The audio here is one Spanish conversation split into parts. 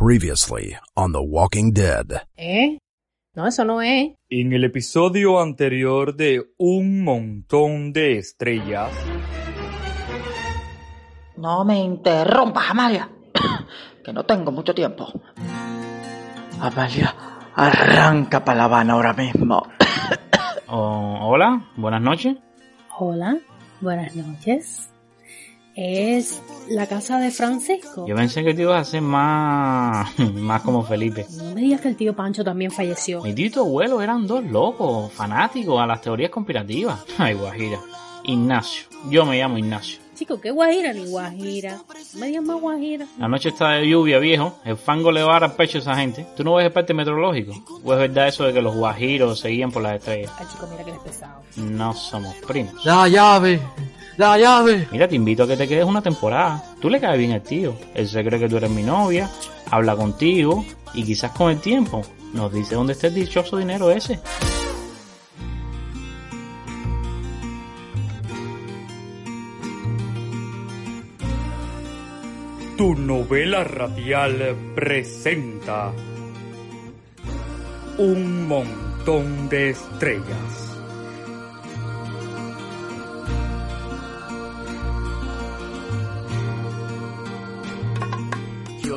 Previously on The Walking Dead. ¿Eh? No, eso no es. En el episodio anterior de Un montón de estrellas, No me interrumpas, Amalia, que no tengo mucho tiempo. Amalia, arranca para La Habana ahora mismo. Oh, hola, buenas noches. Hola, buenas noches. ¿Es la casa de Francisco? Yo pensé que te ibas a hacer más, más como Felipe. No me digas que el tío Pancho también falleció. Mi tío y tu abuelo eran dos locos, fanáticos a las teorías conspirativas. Ay, Guajira. Ignacio. Yo me llamo Ignacio. Chico, ¿qué guajira ni guajira? No me digas más guajira. La noche está de lluvia, viejo. El fango le va a dar al pecho a esa gente. ¿Tú no ves el parte meteorológico? ¿O es verdad eso de que los guajiros seguían por las estrellas? Ay, chico, mira que eres pesado. No somos primos. La llave, la llave. Mira, te invito a que te quedes una temporada. Tú le caes bien al tío. Él se cree que tú eres mi novia, habla contigo y quizás con el tiempo nos dice dónde está el dichoso dinero ese. tu novela radial presenta Un montón de estrellas.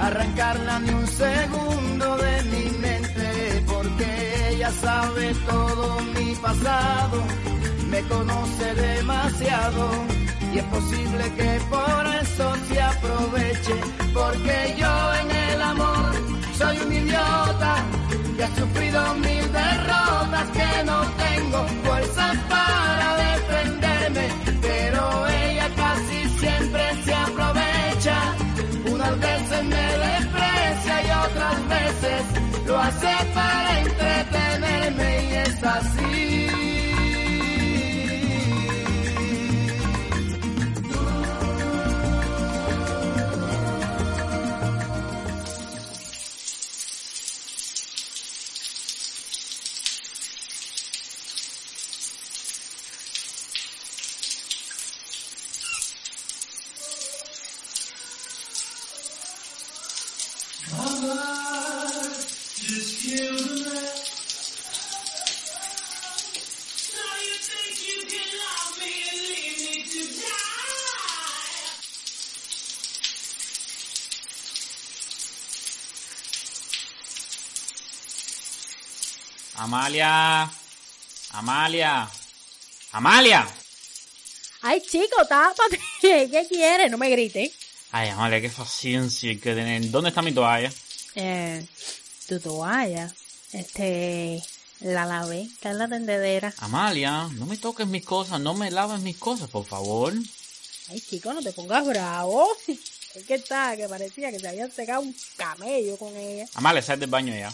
arrancarla ni un segundo de mi mente, porque ella sabe todo mi pasado, me conoce demasiado y es posible que por eso se aproveche, porque yo en el amor soy un idiota que ha sufrido mil derrotas, Amalia. Amalia. Amalia. Ay, chico, tápate. ¿Qué quieres? No me grites. Ay, Amalia, qué paciencia hay que tener. ¿Dónde está mi toalla? Eh, tu toalla. Este, la lavé. Está en la tendedera. Amalia, no me toques mis cosas, no me laves mis cosas, por favor. Ay, chico, no te pongas bravo. Es que está, que parecía que se habían secado un camello con ella. Amalia, sal del baño ya.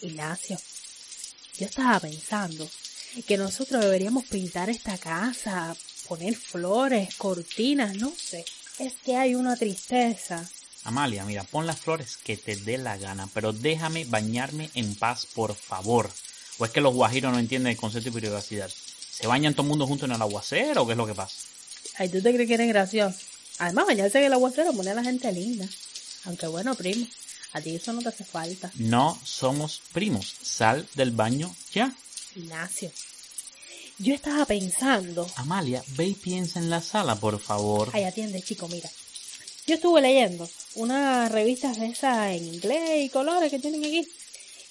Ignacio, yo estaba pensando que nosotros deberíamos pintar esta casa, poner flores, cortinas, no sé. Es que hay una tristeza. Amalia, mira, pon las flores que te dé la gana, pero déjame bañarme en paz, por favor. ¿O es que los guajiros no entienden el concepto de privacidad? ¿Se bañan todo el mundo junto en el aguacero o qué es lo que pasa? Ay, ¿tú te crees que eres gracioso? Además, bañarse en el aguacero pone a la gente linda. Aunque bueno, primo, a ti eso no te hace falta. No somos primos. Sal del baño ya. Ignacio, yo estaba pensando... Amalia, ve y piensa en la sala, por favor. Ay, atiende, chico, mira. Yo estuve leyendo unas revistas de esas en inglés y colores que tienen aquí.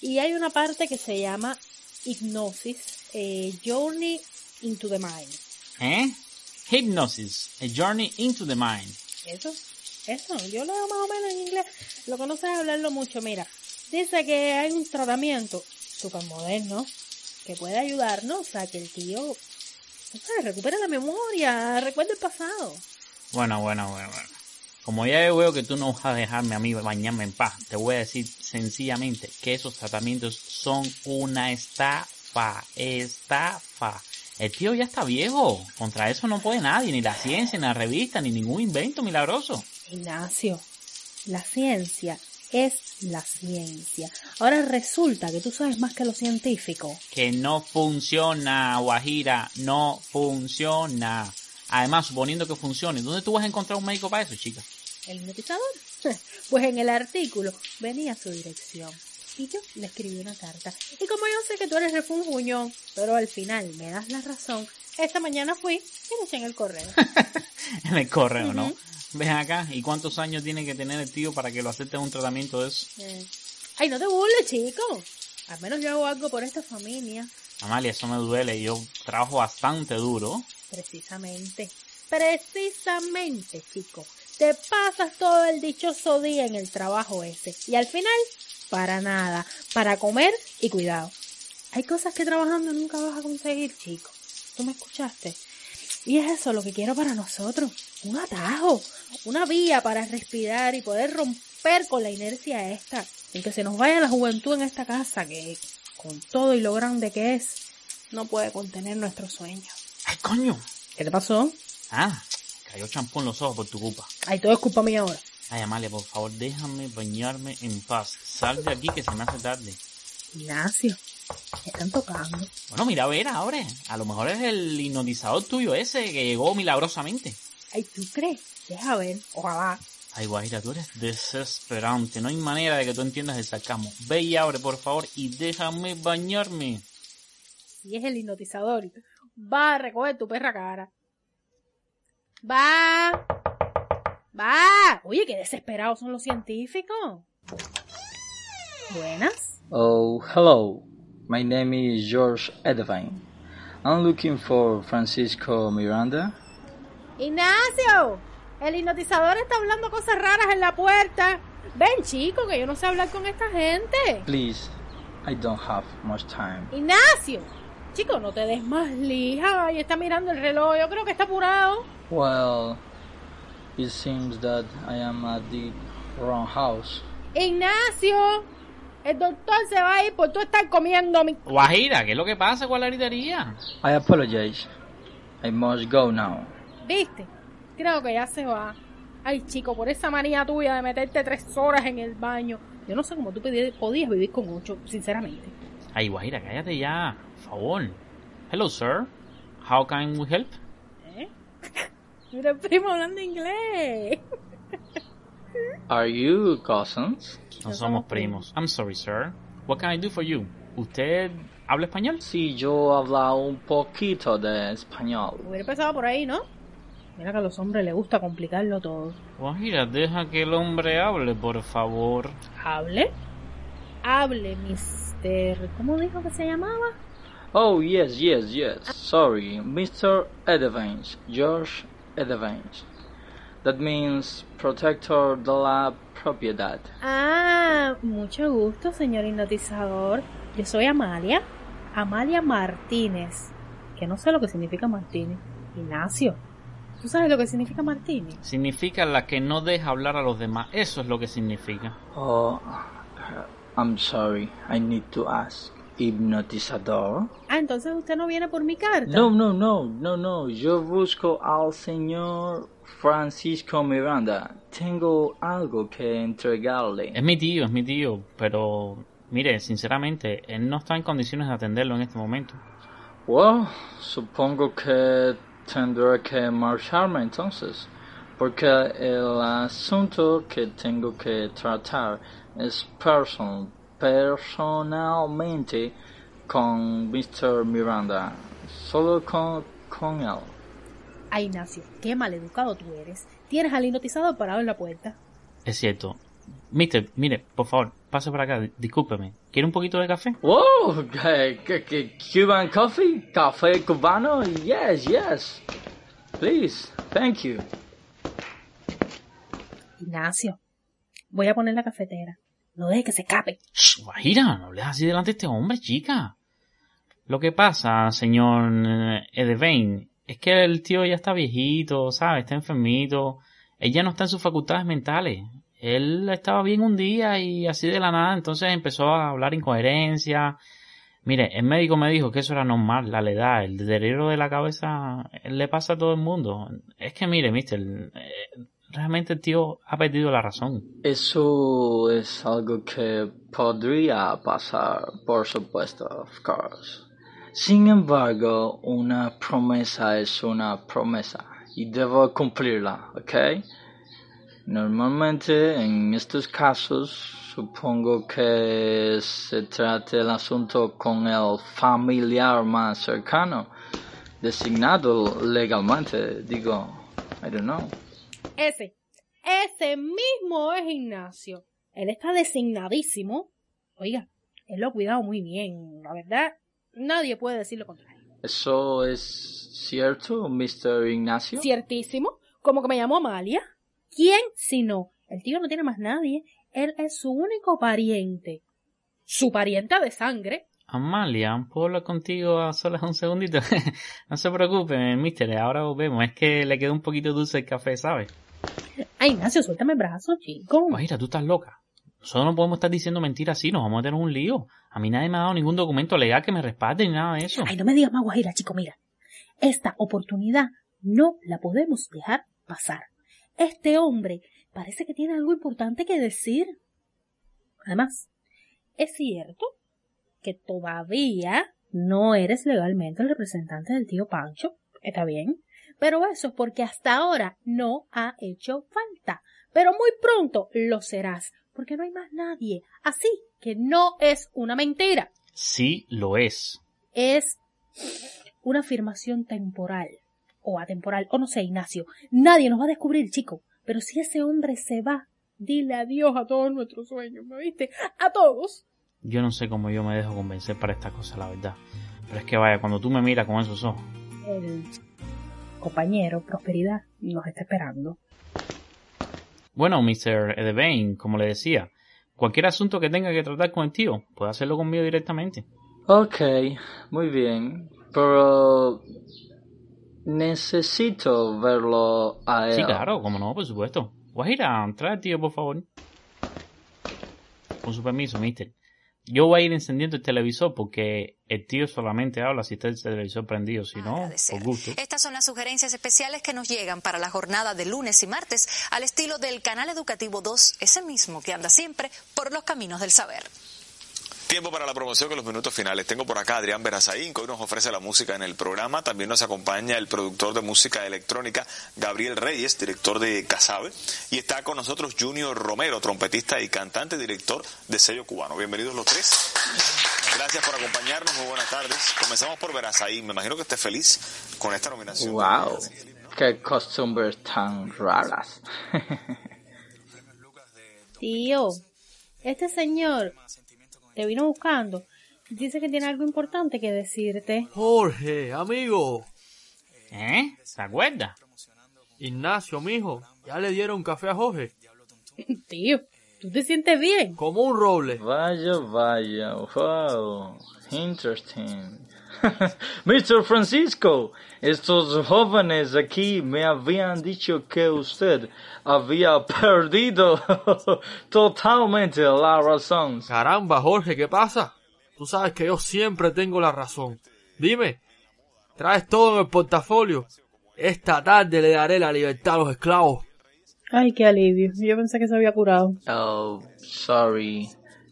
Y hay una parte que se llama Hipnosis, eh, Journey into the Mind. ¿Eh? Hypnosis, a journey into the mind. Eso, eso, yo leo más o menos en inglés. Lo que no hablarlo mucho. Mira, dice que hay un tratamiento súper moderno que puede ayudarnos a que el tío, o sea, recupere la memoria, recuerde el pasado. Bueno, bueno, bueno, bueno. Como ya veo que tú no vas a dejarme a mí bañarme en paz, te voy a decir sencillamente que esos tratamientos son una estafa, estafa. El tío ya está viejo. Contra eso no puede nadie, ni la ciencia, ni la revista, ni ningún invento milagroso. Ignacio, la ciencia es la ciencia. Ahora resulta que tú sabes más que los científicos. Que no funciona, Guajira, no funciona. Además, suponiendo que funcione, ¿dónde tú vas a encontrar un médico para eso, chica? ¿El hipnotizador? Pues en el artículo venía su dirección. Y yo le escribí una carta. Y como yo sé que tú eres refunfuñón, pero al final me das la razón, esta mañana fui y le eché en el correo. en el correo, ¿no? Ven acá, ¿y cuántos años tiene que tener el tío para que lo acepte un tratamiento de eso? Eh, Ay, no te burles, chico. Al menos yo hago algo por esta familia. Amalia, eso me duele. Yo trabajo bastante duro. Precisamente. Precisamente, chico. Te pasas todo el dichoso día en el trabajo ese. Y al final, para nada. Para comer y cuidado. Hay cosas que trabajando nunca vas a conseguir, chico. ¿Tú me escuchaste? Y es eso lo que quiero para nosotros. Un atajo. Una vía para respirar y poder romper con la inercia esta. En que se nos vaya la juventud en esta casa que, con todo y lo grande que es, no puede contener nuestros sueños. ¡Ay, coño! ¿Qué te pasó? Ah, cayó champú en los ojos por tu culpa. Ay, todo es culpa mía ahora. Ay, Amalia, por favor, déjame bañarme en paz. Sal de aquí que se me hace tarde. Ignacio, están tocando. Bueno, mira, a ver, ahora. A lo mejor es el hipnotizador tuyo ese que llegó milagrosamente. Ay, ¿tú crees? Deja ver, ojalá. Ay, Guajira, tú eres desesperante. No hay manera de que tú entiendas el sarcasmo. Ve y abre, por favor, y déjame bañarme. Si es el hipnotizador, va a recoger tu perra cara. Va. Va. Oye, qué desesperados son los científicos. Buenas. Oh, hello. My name is George Edevine. I'm looking for Francisco Miranda. Ignacio, el hipnotizador está hablando cosas raras en la puerta. Ven, chico, que yo no sé hablar con esta gente. Please, I don't have much time. Ignacio, chico, no te des más lija. Y está mirando el reloj. Yo creo que está apurado. Well, it seems that I am at the wrong house. Ignacio, el doctor se va a ir por tú estar comiendo mi... Guajira, ¿qué es lo que pasa con la gritería? I apologize. I must go now. ¿Viste? Creo que ya se va. Ay, chico, por esa manía tuya de meterte tres horas en el baño. Yo no sé cómo tú podías vivir con ocho, sinceramente. Ay, Guajira, cállate ya. Por favor. Hello, sir. How can we help? ¿Eh? Mira el primo hablando inglés. Are you cousins? No somos primos. I'm sorry, sir. What can I do for you? ¿Usted habla español? Sí, yo hablo un poquito de español. Hubiera empezado por ahí, ¿no? Mira que a los hombres les gusta complicarlo todo. Guajira, deja que el hombre hable, por favor. ¿Hable? Hable, mister... ¿Cómo dijo que se llamaba? Oh, yes, yes, yes. Sorry, Mr. Edevines, George Edevines. That means protector de la propiedad. Ah, mucho gusto, señor hipnotizador. Yo soy Amalia. Amalia Martínez. Que no sé lo que significa Martínez. Ignacio. ¿Tú sabes lo que significa Martínez? Significa la que no deja hablar a los demás. Eso es lo que significa. Oh, I'm sorry. I need to ask. Hipnotizador? Ah, entonces usted no viene por mi carta. No, no, no, no, no. Yo busco al señor Francisco Miranda. Tengo algo que entregarle. Es mi tío, es mi tío. Pero, mire, sinceramente, él no está en condiciones de atenderlo en este momento. Well, supongo que tendré que marcharme entonces, porque el asunto que tengo que tratar es person, personalmente con Mr. Miranda, solo con, con él. Ay, Ignacio, qué maleducado tú eres. tienes al hipnotizador parado en la puerta. Es cierto. Mister, mire, por favor, pase por acá, discúlpeme. ¿Quiere un poquito de café? Wow, ¿qué- qué- qué- Cuban coffee? ¿Café cubano? Yes, yes. Please, thank you. Ignacio, voy a poner la cafetera. No deje que se escape. Shh, Guajira, no hables así delante de este hombre, chica. Lo que pasa, señor eh, Edevain, es que el tío ya está viejito, ¿sabes? Está enfermito. Él ya no está en sus facultades mentales. Él estaba bien un día y así de la nada, entonces empezó a hablar incoherencia. Mire, el médico me dijo que eso era normal, la edad, el deterioro de la cabeza eh, le pasa a todo el mundo. Es que mire, mister, eh, realmente el tío ha perdido la razón. Eso es algo que podría pasar, por supuesto, of course. Sin embargo, una promesa es una promesa y debo cumplirla, ¿ok? Normalmente en estos casos supongo que se trata el asunto con el familiar más cercano, designado legalmente, digo, I don't know. Ese, ese mismo es Ignacio. Él está designadísimo. Oiga, él lo ha cuidado muy bien. La verdad, nadie puede decir lo contrario. ¿Eso es cierto, Mr. Ignacio? Ciertísimo. Como que me llamó Amalia. ¿Quién si no? El tío no tiene más nadie. Él es su único pariente. Su parienta de sangre. Amalia, ¿puedo hablar contigo a solas un segundito? no se preocupe, mister, ahora volvemos. Es que le quedó un poquito dulce el café, ¿sabes? Ay, Ignacio, suéltame el brazo, chico. Guajira, tú estás loca. Nosotros no podemos estar diciendo mentiras así, nos vamos a tener un lío. A mí nadie me ha dado ningún documento legal que me respalde ni nada de eso. Ay, no me digas más guajira, chico, mira. Esta oportunidad no la podemos dejar pasar. Este hombre parece que tiene algo importante que decir. Además, es cierto que todavía no eres legalmente el representante del tío Pancho. Está bien. Pero eso es porque hasta ahora no ha hecho falta. Pero muy pronto lo serás, porque no hay más nadie. Así que no es una mentira Sí, lo es. es una afirmación temporal o atemporal, o no sé, Ignacio. Nadie nos va a descubrir, chico. Pero si ese hombre se va, dile adiós a todos nuestros sueños, ¿me viste? A todos. Yo no sé cómo yo me dejo convencer para esta cosa, la verdad. Pero es que vaya, cuando tú me miras con esos ojos. El compañero Prosperidad nos está esperando. Bueno, Mr. Edevain, como le decía, cualquier asunto que tenga que tratar con el tío, puede hacerlo conmigo directamente. Ok, muy bien. Pero necesito verlo a él. Sí, claro, como no, por supuesto. Guajira, trae al tío, por favor. Con su permiso, mister. Yo voy a ir encendiendo el televisor porque el tío solamente habla si está el televisor prendido, si no, por gusto. Estas son las sugerencias especiales que nos llegan para la jornada de lunes y martes al estilo del canal educativo 2, ese mismo que anda siempre por los caminos del saber. Tiempo para la promoción con los minutos finales. Tengo por acá a Adrián Berazaín, que hoy nos ofrece la música en el programa. También nos acompaña el productor de música electrónica, Gabriel Reyes, director de Casabe. Y está con nosotros Junior Romero, trompetista y cantante, director de Sello Cubano. Bienvenidos los tres. Gracias por acompañarnos. Muy buenas tardes. Comenzamos por Berazaín. Me imagino que esté feliz con esta nominación. Wow, qué costumbres tan raras. Tío, este señor te vino buscando. Dice que tiene algo importante que decirte. Jorge, amigo. ¿Eh? ¿Se acuerda? Ignacio, mijo. Ya le dieron café a Jorge. Tío, ¿tú te sientes bien? Como un roble. Vaya, vaya, wow, interesting. Mr. Francisco, estos jóvenes aquí me habían dicho que usted había perdido totalmente la razón. Caramba, Jorge, ¿qué pasa? Tú sabes que yo siempre tengo la razón. Dime, ¿traes todo en el portafolio? Esta tarde le daré la libertad a los esclavos. Ay, qué alivio. Yo pensé que se había curado. Oh, sorry,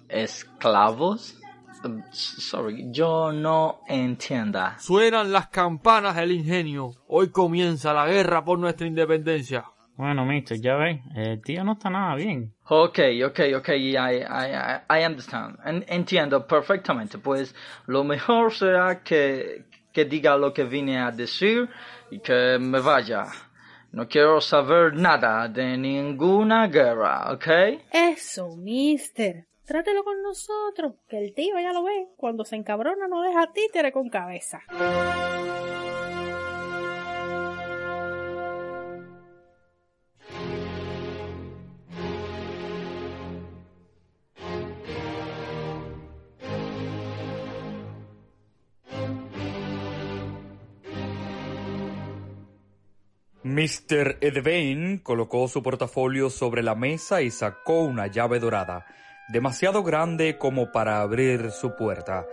esclavos? Um, Sorry, yo no entienda. Suenan las campanas del ingenio. Hoy comienza la guerra por nuestra independencia. Bueno, mister, ya ves, el tío no está nada bien. Okay, okay, okay, I, I, I, I understand. En- entiendo perfectamente. Pues lo mejor será que, que diga lo que vine a decir y que me vaya. No quiero saber nada de ninguna guerra, ¿ok? Eso, mister. Trátelo con nosotros, que el tío ya lo ve. Cuando se encabrona no deja títere con cabeza. Mr. Edvain colocó su portafolio sobre la mesa y sacó una llave dorada, demasiado grande como para abrir su puerta.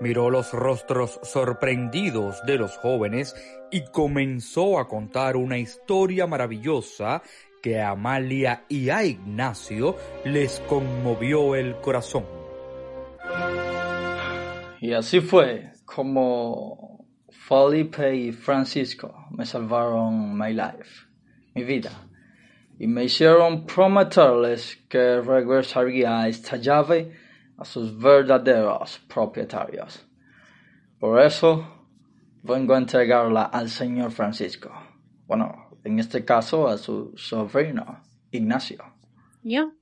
Miró los rostros sorprendidos de los jóvenes y comenzó a contar una historia maravillosa que a Amalia y a Ignacio les conmovió el corazón. Y así fue como Felipe y Francisco me salvaron my life, mi vida, y me hicieron prometerles que regresaría esta llave a sus verdaderos propietarios. Por eso vengo a entregarla al señor Francisco. Bueno, en este caso a su sobrino, Ignacio. Yo.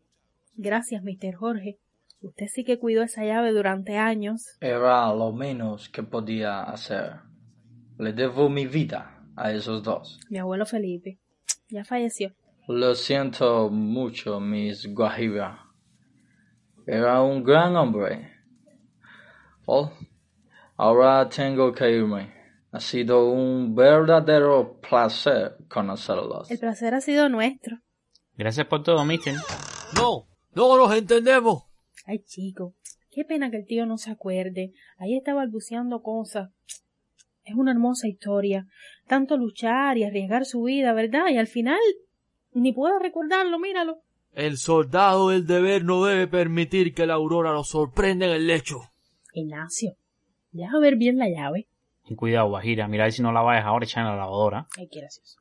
Gracias, mister Jorge. Usted sí que cuidó esa llave durante años. Era lo menos que podía hacer. Le debo mi vida a esos dos. Mi abuelo Felipe. Ya falleció. Lo siento mucho, Miss Guajira. Era un gran hombre. Oh, ahora tengo que irme. Ha sido un verdadero placer conocerlos. El placer ha sido nuestro. Gracias por todo, mister. No, no nos entendemos. Ay, chico. Qué pena que el tío no se acuerde. Ahí está balbuceando cosas. Es una hermosa historia. Tanto luchar y arriesgar su vida, ¿verdad? Y al final ni puedo recordarlo, míralo. El soldado del deber no debe permitir que la aurora lo sorprenda en el lecho. Ignacio, deja ver bien la llave. Ten cuidado, Guajira. Mira a ver si no la vayas ahora a echar en la lavadora. Ay, qué gracioso.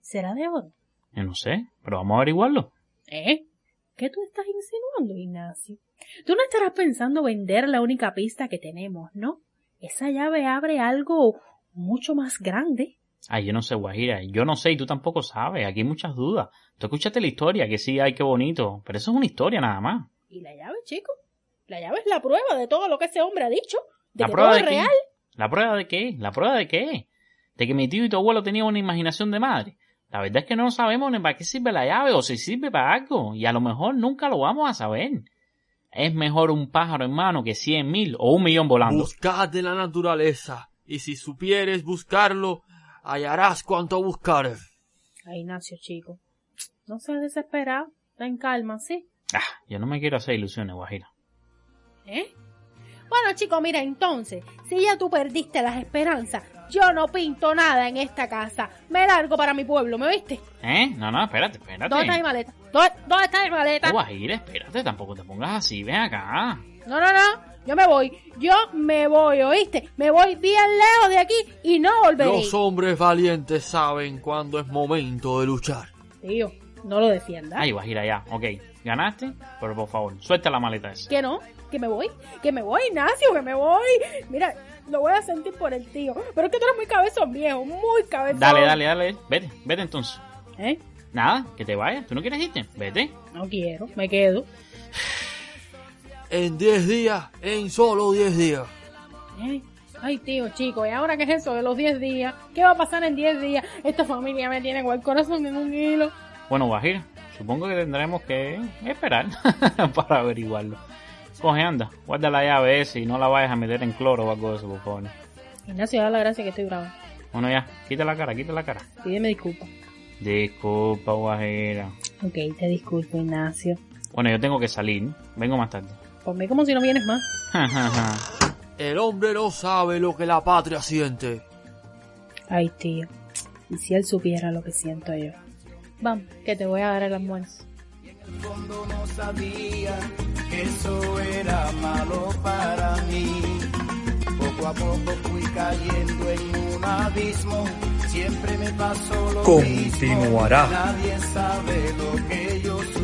¿Será de oro? Yo no sé, pero vamos a averiguarlo. ¿Eh? ¿Qué tú estás insinuando, Ignacio? Tú no estarás pensando vender la única pista que tenemos, ¿no? Esa llave abre algo mucho más grande. Ay, yo no sé, Guajira. Yo no sé y tú tampoco sabes. Aquí hay muchas dudas. Tú escuchaste la historia, que sí, ay, qué bonito. Pero eso es una historia nada más. ¿Y la llave, chico? La llave es la prueba de todo lo que ese hombre ha dicho. De ¿La que prueba todo de es qué? real. ¿La prueba de qué? ¿La prueba de qué? De que mi tío y tu abuelo tenían una imaginación de madre. La verdad es que no sabemos ni para qué sirve la llave o si sirve para algo. Y a lo mejor nunca lo vamos a saber. Es mejor un pájaro en mano que cien mil o un millón volando. Buscad en la naturaleza, y si supieres buscarlo, hallarás cuanto buscares. Ay, Ignacio, chico. No seas desesperado. Ten calma, ¿sí? Ah, yo no me quiero hacer ilusiones, Guajira. ¿Eh? Bueno, chico, mira, entonces, si ya tú perdiste las esperanzas, yo no pinto nada en esta casa. Me largo para mi pueblo, ¿me viste? ¿Eh? No, no, espérate, espérate. ¿Dónde está mi maleta? ¿Dónde, dónde está mi maleta? Guajira, espérate, tampoco te pongas así, ven acá. No, no, no. Yo me voy. Yo me voy, ¿oíste? Me voy bien lejos de aquí y no volveré. Los hombres valientes saben cuándo es momento de luchar. Tío, no lo defiendas. Ay, Guajira, ya, ok. ¿Ganaste? Pero por favor, suelta la maleta esa. Que no, que me voy, que me voy, Ignacio, que me voy. Mira, lo voy a sentir por el tío. Pero es que tú eres muy cabezón, viejo, muy cabezón. Dale, dale, dale. Vete, vete entonces. ¿Eh? Nada, que te vayas. ¿Tú no quieres irte? Vete. No quiero, me quedo. En 10 días, en solo 10 días. ¿Eh? Ay, tío, chico, ¿y ahora qué es eso de los 10 días? ¿Qué va a pasar en 10 días? Esta familia me tiene con el corazón en un hilo. Bueno, Guajira, supongo que tendremos que esperar para averiguarlo. Coge, anda, guarda la llave esa y no la vayas a meter en cloro o algo de eso, por favor. Ignacio, da la gracia que estoy bravo. Bueno, ya, quita la cara, quita la cara. Pídeme disculpas. Disculpa, Guajira. Ok, te disculpo, Ignacio. Bueno, yo tengo que salir. Vengo más tarde. Por mí como si no vienes más. El hombre no sabe lo que la patria siente. Ay, tío. Y si él supiera lo que siento yo. Vamos, que te voy a dar el almuerzo. fondo no sabía que eso era malo para mí. Poco a poco fui cayendo en un abismo. Siempre me pasó lo Continuará. mismo. Nadie sabe lo que yo sufrí.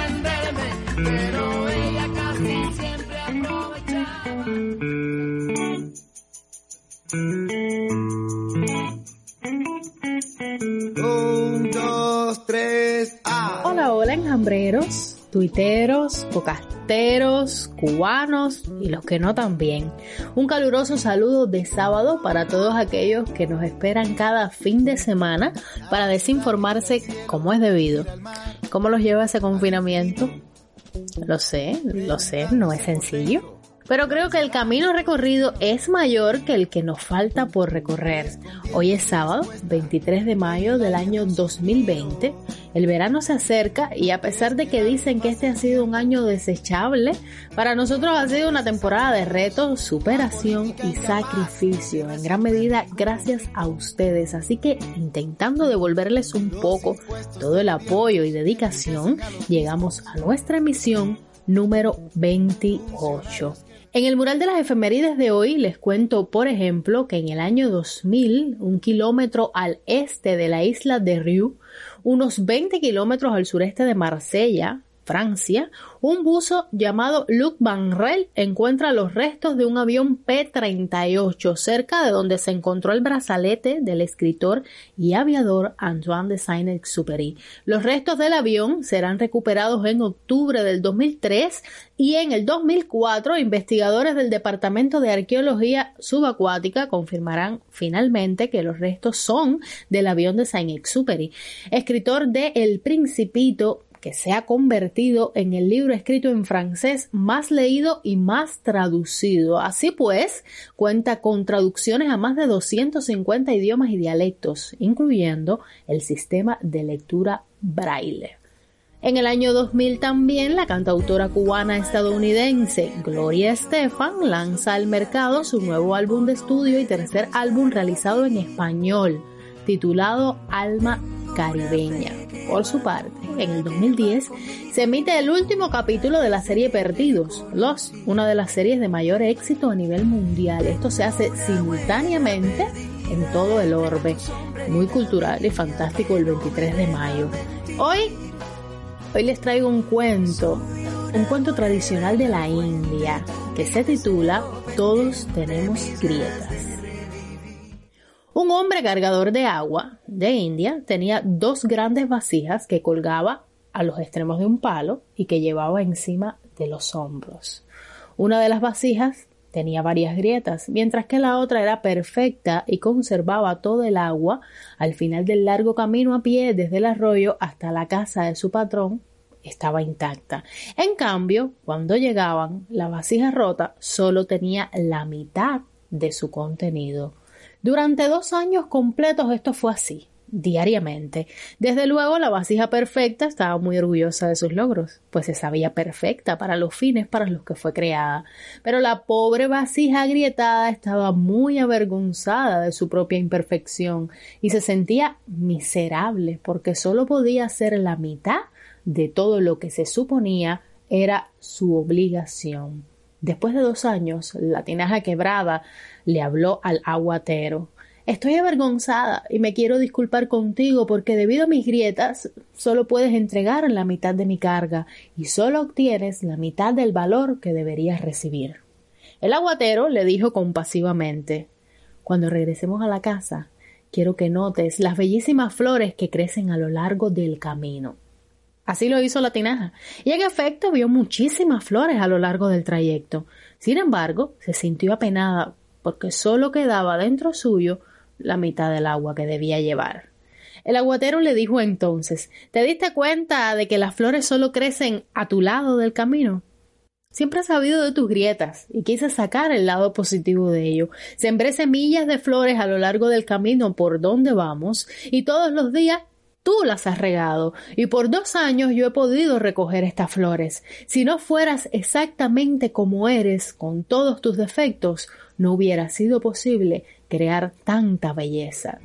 defenderme, pero ella casi siempre Un, dos, tres, ah. Hola, hola, enjambreros, tuiteros, pocasteros, cubanos y los que no también. Un caluroso saludo de sábado para todos aquellos que nos esperan cada fin de semana para desinformarse como es debido. ¿Cómo los lleva ese confinamiento? Lo sé, lo sé, no es sencillo. Pero creo que el camino recorrido es mayor que el que nos falta por recorrer. Hoy es sábado, 23 de mayo del año 2020. El verano se acerca y a pesar de que dicen que este ha sido un año desechable, para nosotros ha sido una temporada de retos, superación y sacrificio, en gran medida gracias a ustedes. Así que intentando devolverles un poco todo el apoyo y dedicación, llegamos a nuestra emisión número 28. En el mural de las efemérides de hoy les cuento, por ejemplo, que en el año 2000, un kilómetro al este de la isla de Riu, unos 20 kilómetros al sureste de Marsella, Francia, un buzo llamado Luc Van Rel encuentra los restos de un avión P-38 cerca de donde se encontró el brazalete del escritor y aviador Antoine de Saint-Exupéry. Los restos del avión serán recuperados en octubre del 2003 y en el 2004 investigadores del Departamento de Arqueología Subacuática confirmarán finalmente que los restos son del avión de Saint-Exupéry. Escritor de El Principito que se ha convertido en el libro escrito en francés más leído y más traducido. Así pues, cuenta con traducciones a más de 250 idiomas y dialectos, incluyendo el sistema de lectura braille. En el año 2000 también la cantautora cubana estadounidense Gloria Estefan lanza al mercado su nuevo álbum de estudio y tercer álbum realizado en español, titulado Alma Caribeña. Por su parte, en el 2010 se emite el último capítulo de la serie Perdidos, Los, una de las series de mayor éxito a nivel mundial. Esto se hace simultáneamente en todo el orbe. Muy cultural y fantástico el 23 de mayo. Hoy, hoy les traigo un cuento, un cuento tradicional de la India que se titula Todos tenemos grietas. Un hombre cargador de agua de India tenía dos grandes vasijas que colgaba a los extremos de un palo y que llevaba encima de los hombros. Una de las vasijas tenía varias grietas, mientras que la otra era perfecta y conservaba todo el agua al final del largo camino a pie desde el arroyo hasta la casa de su patrón estaba intacta. En cambio, cuando llegaban, la vasija rota solo tenía la mitad de su contenido. Durante dos años completos esto fue así, diariamente. Desde luego la vasija perfecta estaba muy orgullosa de sus logros, pues se sabía perfecta para los fines para los que fue creada. Pero la pobre vasija agrietada estaba muy avergonzada de su propia imperfección y se sentía miserable porque solo podía hacer la mitad de todo lo que se suponía era su obligación. Después de dos años, la tinaja quebrada le habló al aguatero. Estoy avergonzada y me quiero disculpar contigo porque debido a mis grietas solo puedes entregar la mitad de mi carga y solo obtienes la mitad del valor que deberías recibir. El aguatero le dijo compasivamente Cuando regresemos a la casa, quiero que notes las bellísimas flores que crecen a lo largo del camino. Así lo hizo la tinaja, y en efecto vio muchísimas flores a lo largo del trayecto. Sin embargo, se sintió apenada porque solo quedaba dentro suyo la mitad del agua que debía llevar. El aguatero le dijo entonces ¿Te diste cuenta de que las flores solo crecen a tu lado del camino? Siempre he sabido de tus grietas y quise sacar el lado positivo de ello. Sembré semillas de flores a lo largo del camino por donde vamos y todos los días Tú las has regado y por dos años yo he podido recoger estas flores. Si no fueras exactamente como eres, con todos tus defectos, no hubiera sido posible crear tanta belleza.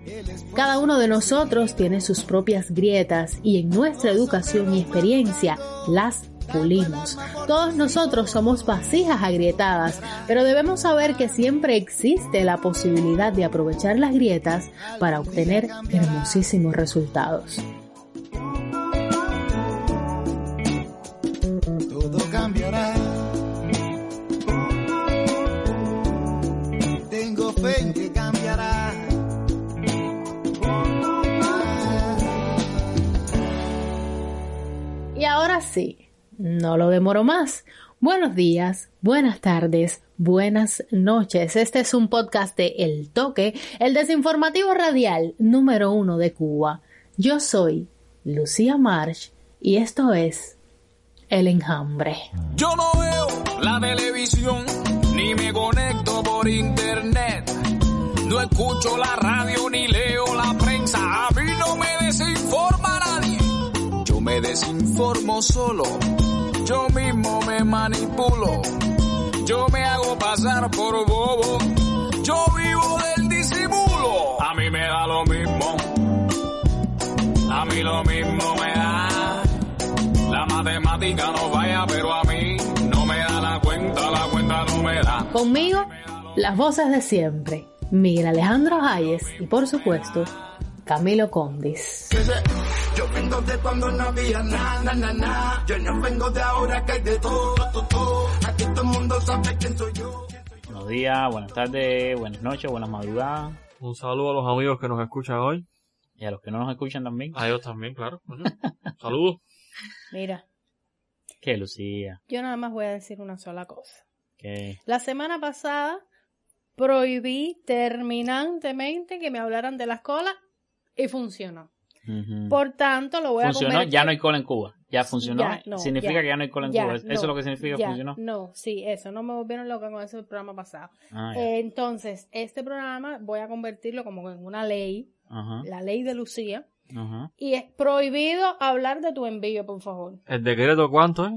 Cada uno de nosotros tiene sus propias grietas y en nuestra educación y experiencia las pulimos. Todos nosotros somos vasijas agrietadas, pero debemos saber que siempre existe la posibilidad de aprovechar las grietas para obtener hermosísimos resultados. Todo cambiará. Tengo fe en que cambiará. Y ahora sí, no lo demoro más. Buenos días, buenas tardes, buenas noches. Este es un podcast de El Toque, el desinformativo radial número uno de Cuba. Yo soy Lucía March y esto es El Enjambre. Yo no veo la televisión ni me conecto por internet. No escucho la radio ni leo la prensa. A mí no me desinforma me desinformo solo. Yo mismo me manipulo. Yo me hago pasar por bobo. Yo vivo del disimulo. A mí me da lo mismo. A mí lo mismo me da. La matemática no vaya, pero a mí no me da la cuenta, la cuenta no me da. Conmigo, las voces de siempre. Miguel Alejandro Hayes y por supuesto, Camilo Condis. Yo vengo de cuando no había nada, na, na, na. Yo no vengo de ahora que hay de todo, todo, todo. Aquí todo el mundo sabe quién soy yo. Buenos días, buenas tardes, buenas noches, buenas madrugadas. Un saludo a los amigos que nos escuchan hoy. Y a los que no nos escuchan también. A ellos también, claro. Saludos. Mira, ¿Qué, Lucía? yo nada más voy a decir una sola cosa. ¿Qué? La semana pasada prohibí terminantemente que me hablaran de las colas y funcionó. Por tanto, lo voy a Funcionó, ya no hay cola en Cuba. Ya funcionó. Ya, no, significa ya, que ya no hay cola en ya, Cuba. Eso no, es lo que significa ya, funcionó. No, sí, eso. No me volvieron loca con ese programa pasado. Ah. Eh, entonces, este programa voy a convertirlo como en una ley, Ajá, la ley de Lucía. Y es prohibido hablar de tu envío, por favor. ¿El decreto cuánto es?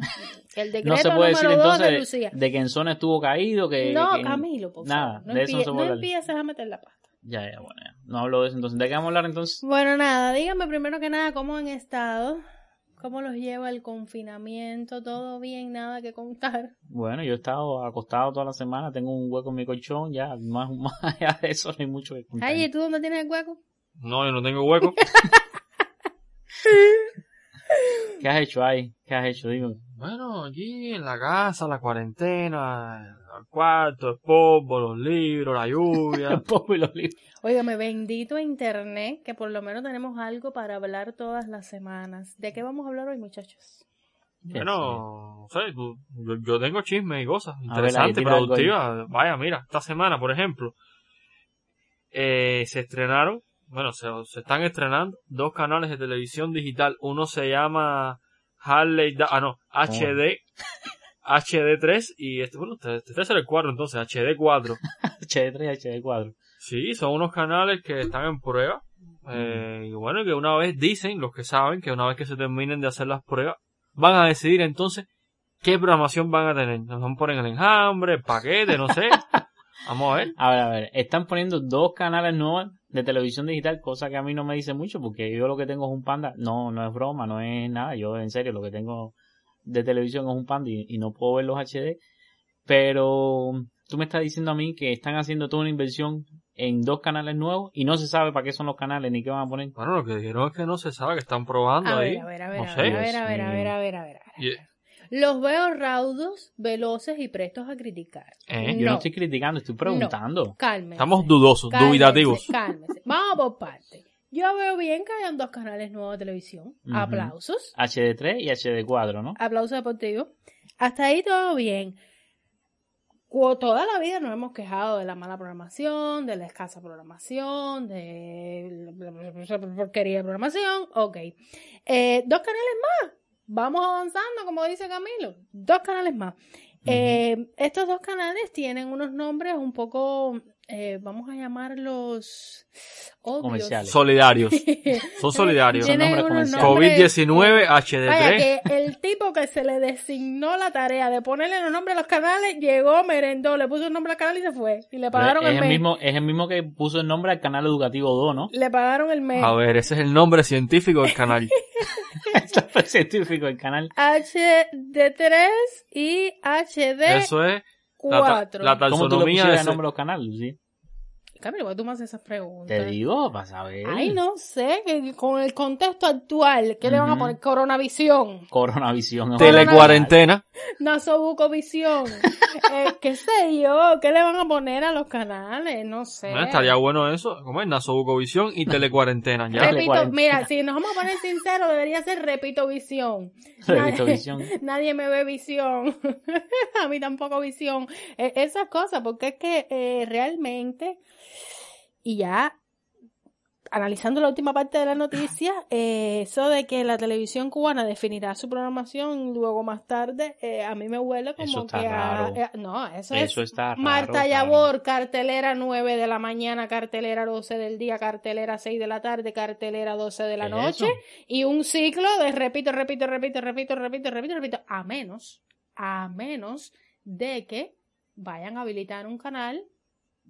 El decreto No se puede decir número 2 entonces de de, Lucía. de que en zona estuvo caído, que... no, que- Camilo, por Nada, favor. No, de eso no se puede empieces a meter la pata. Ya, ya, bueno, ya. No hablo de eso entonces. ¿De qué vamos a hablar entonces? Bueno, nada, díganme primero que nada cómo han estado, cómo los lleva el confinamiento, todo bien, nada que contar. Bueno, yo he estado acostado toda la semana, tengo un hueco en mi colchón, ya, más, más allá de eso no hay mucho que contar. Ay, ¿y tú dónde tienes el hueco? No, yo no tengo hueco. ¿Qué has hecho ahí? ¿Qué has hecho? Dime. Bueno, aquí en la casa, la cuarentena, el cuarto, el polvo, los libros, la lluvia. El polvo y los libros. Óigame, bendito internet, que por lo menos tenemos algo para hablar todas las semanas. ¿De qué vamos a hablar hoy, muchachos? Bueno, no sé, tú- yo, yo tengo chismes y cosas interesantes, productivas. Vaya, mira, esta semana, por ejemplo, eh, se estrenaron, bueno, se, se están estrenando dos canales de televisión digital. Uno se llama Harley, Da- ah, no, HD, HD3 y este, bueno, este, es el 4 entonces, HD4. HD3 y HD4. Sí, son unos canales que están en prueba. Eh, y bueno, que una vez dicen, los que saben, que una vez que se terminen de hacer las pruebas, van a decidir entonces qué programación van a tener. Nos van a poner el enjambre, el paquete, no sé. Vamos a ver. A ver, a ver, están poniendo dos canales nuevos de televisión digital, cosa que a mí no me dice mucho, porque yo lo que tengo es un panda. No, no es broma, no es nada. Yo, en serio, lo que tengo de televisión es un panda y, y no puedo ver los HD. Pero tú me estás diciendo a mí que están haciendo toda una inversión en dos canales nuevos y no se sabe para qué son los canales ni qué van a poner. Bueno, lo que dijeron es que no se sabe, que están probando A ahí. ver, a ver, a ver, no a sé. ver, a ver, a ver, a ver, a ver, a ver. Y- Los veo raudos, veloces y prestos a criticar. ¿Eh? Yo no estoy criticando, estoy preguntando. No, cálmense. Estamos dudosos, Cálmense, dubitativos. Cálmense. Vamos por parte. Yo veo bien que hayan dos canales nuevos de televisión. Aplausos. HD3 y HD4, ¿no? Aplausos deportivos. Hasta ahí todo bien. Toda la vida nos hemos quejado de la mala programación, de la escasa programación, de la porquería de programación. Ok. Eh, dos canales más. Vamos avanzando, como dice Camilo. Dos canales más. Eh, estos dos canales tienen unos nombres un poco eh, vamos a llamarlos obvios. Comerciales. Solidarios. Son solidarios. Tienen unos nombres- COVID-19, Vaya, HD3. que el tipo que se le designó la tarea de ponerle los nombres a los canales, llegó, merendó, le puso el nombre al canal y se fue. Y le pagaron es, el el mes. mismo, es el mismo que puso el nombre al canal educativo 2, ¿no? Le pagaron el mes. A ver, ese es el nombre científico del canal. el científico del canal. HD3 y HD Eso es la, ta- 4. la ¿Cómo tú le de el ese- nombre a los canales, Lucía? Camilo, ¿por qué tú me haces esas preguntas? Te digo, para saber. Ay, no sé, que con el contexto actual, ¿qué le van a poner? Coronavisión, Coronavision. Telecuarentena. nasobucovisión, eh, qué sé yo, ¿qué le van a poner a los canales? No sé. Bueno, estaría bueno eso. ¿Cómo es? Nasobucovisión y telecuarentena. Ya. Repito, mira, si nos vamos a poner sinceros, debería ser repito visión. Repito Nadie- visión. Nadie me ve visión. a mí tampoco visión. Eh, esas cosas, porque es que eh, realmente, y ya analizando la última parte de la noticia, eh, eso de que la televisión cubana definirá su programación luego más tarde, eh, a mí me huele como Eso está que a- eh, no, eso, Eso es está raro, Marta. Yabor, cartelera 9 de la mañana, cartelera 12 del día, cartelera 6 de la tarde, cartelera 12 de la ¿Qué es noche y un ciclo de repito, repito, repito, repito, repito, repito, repito, a menos, a menos de que vayan a habilitar un canal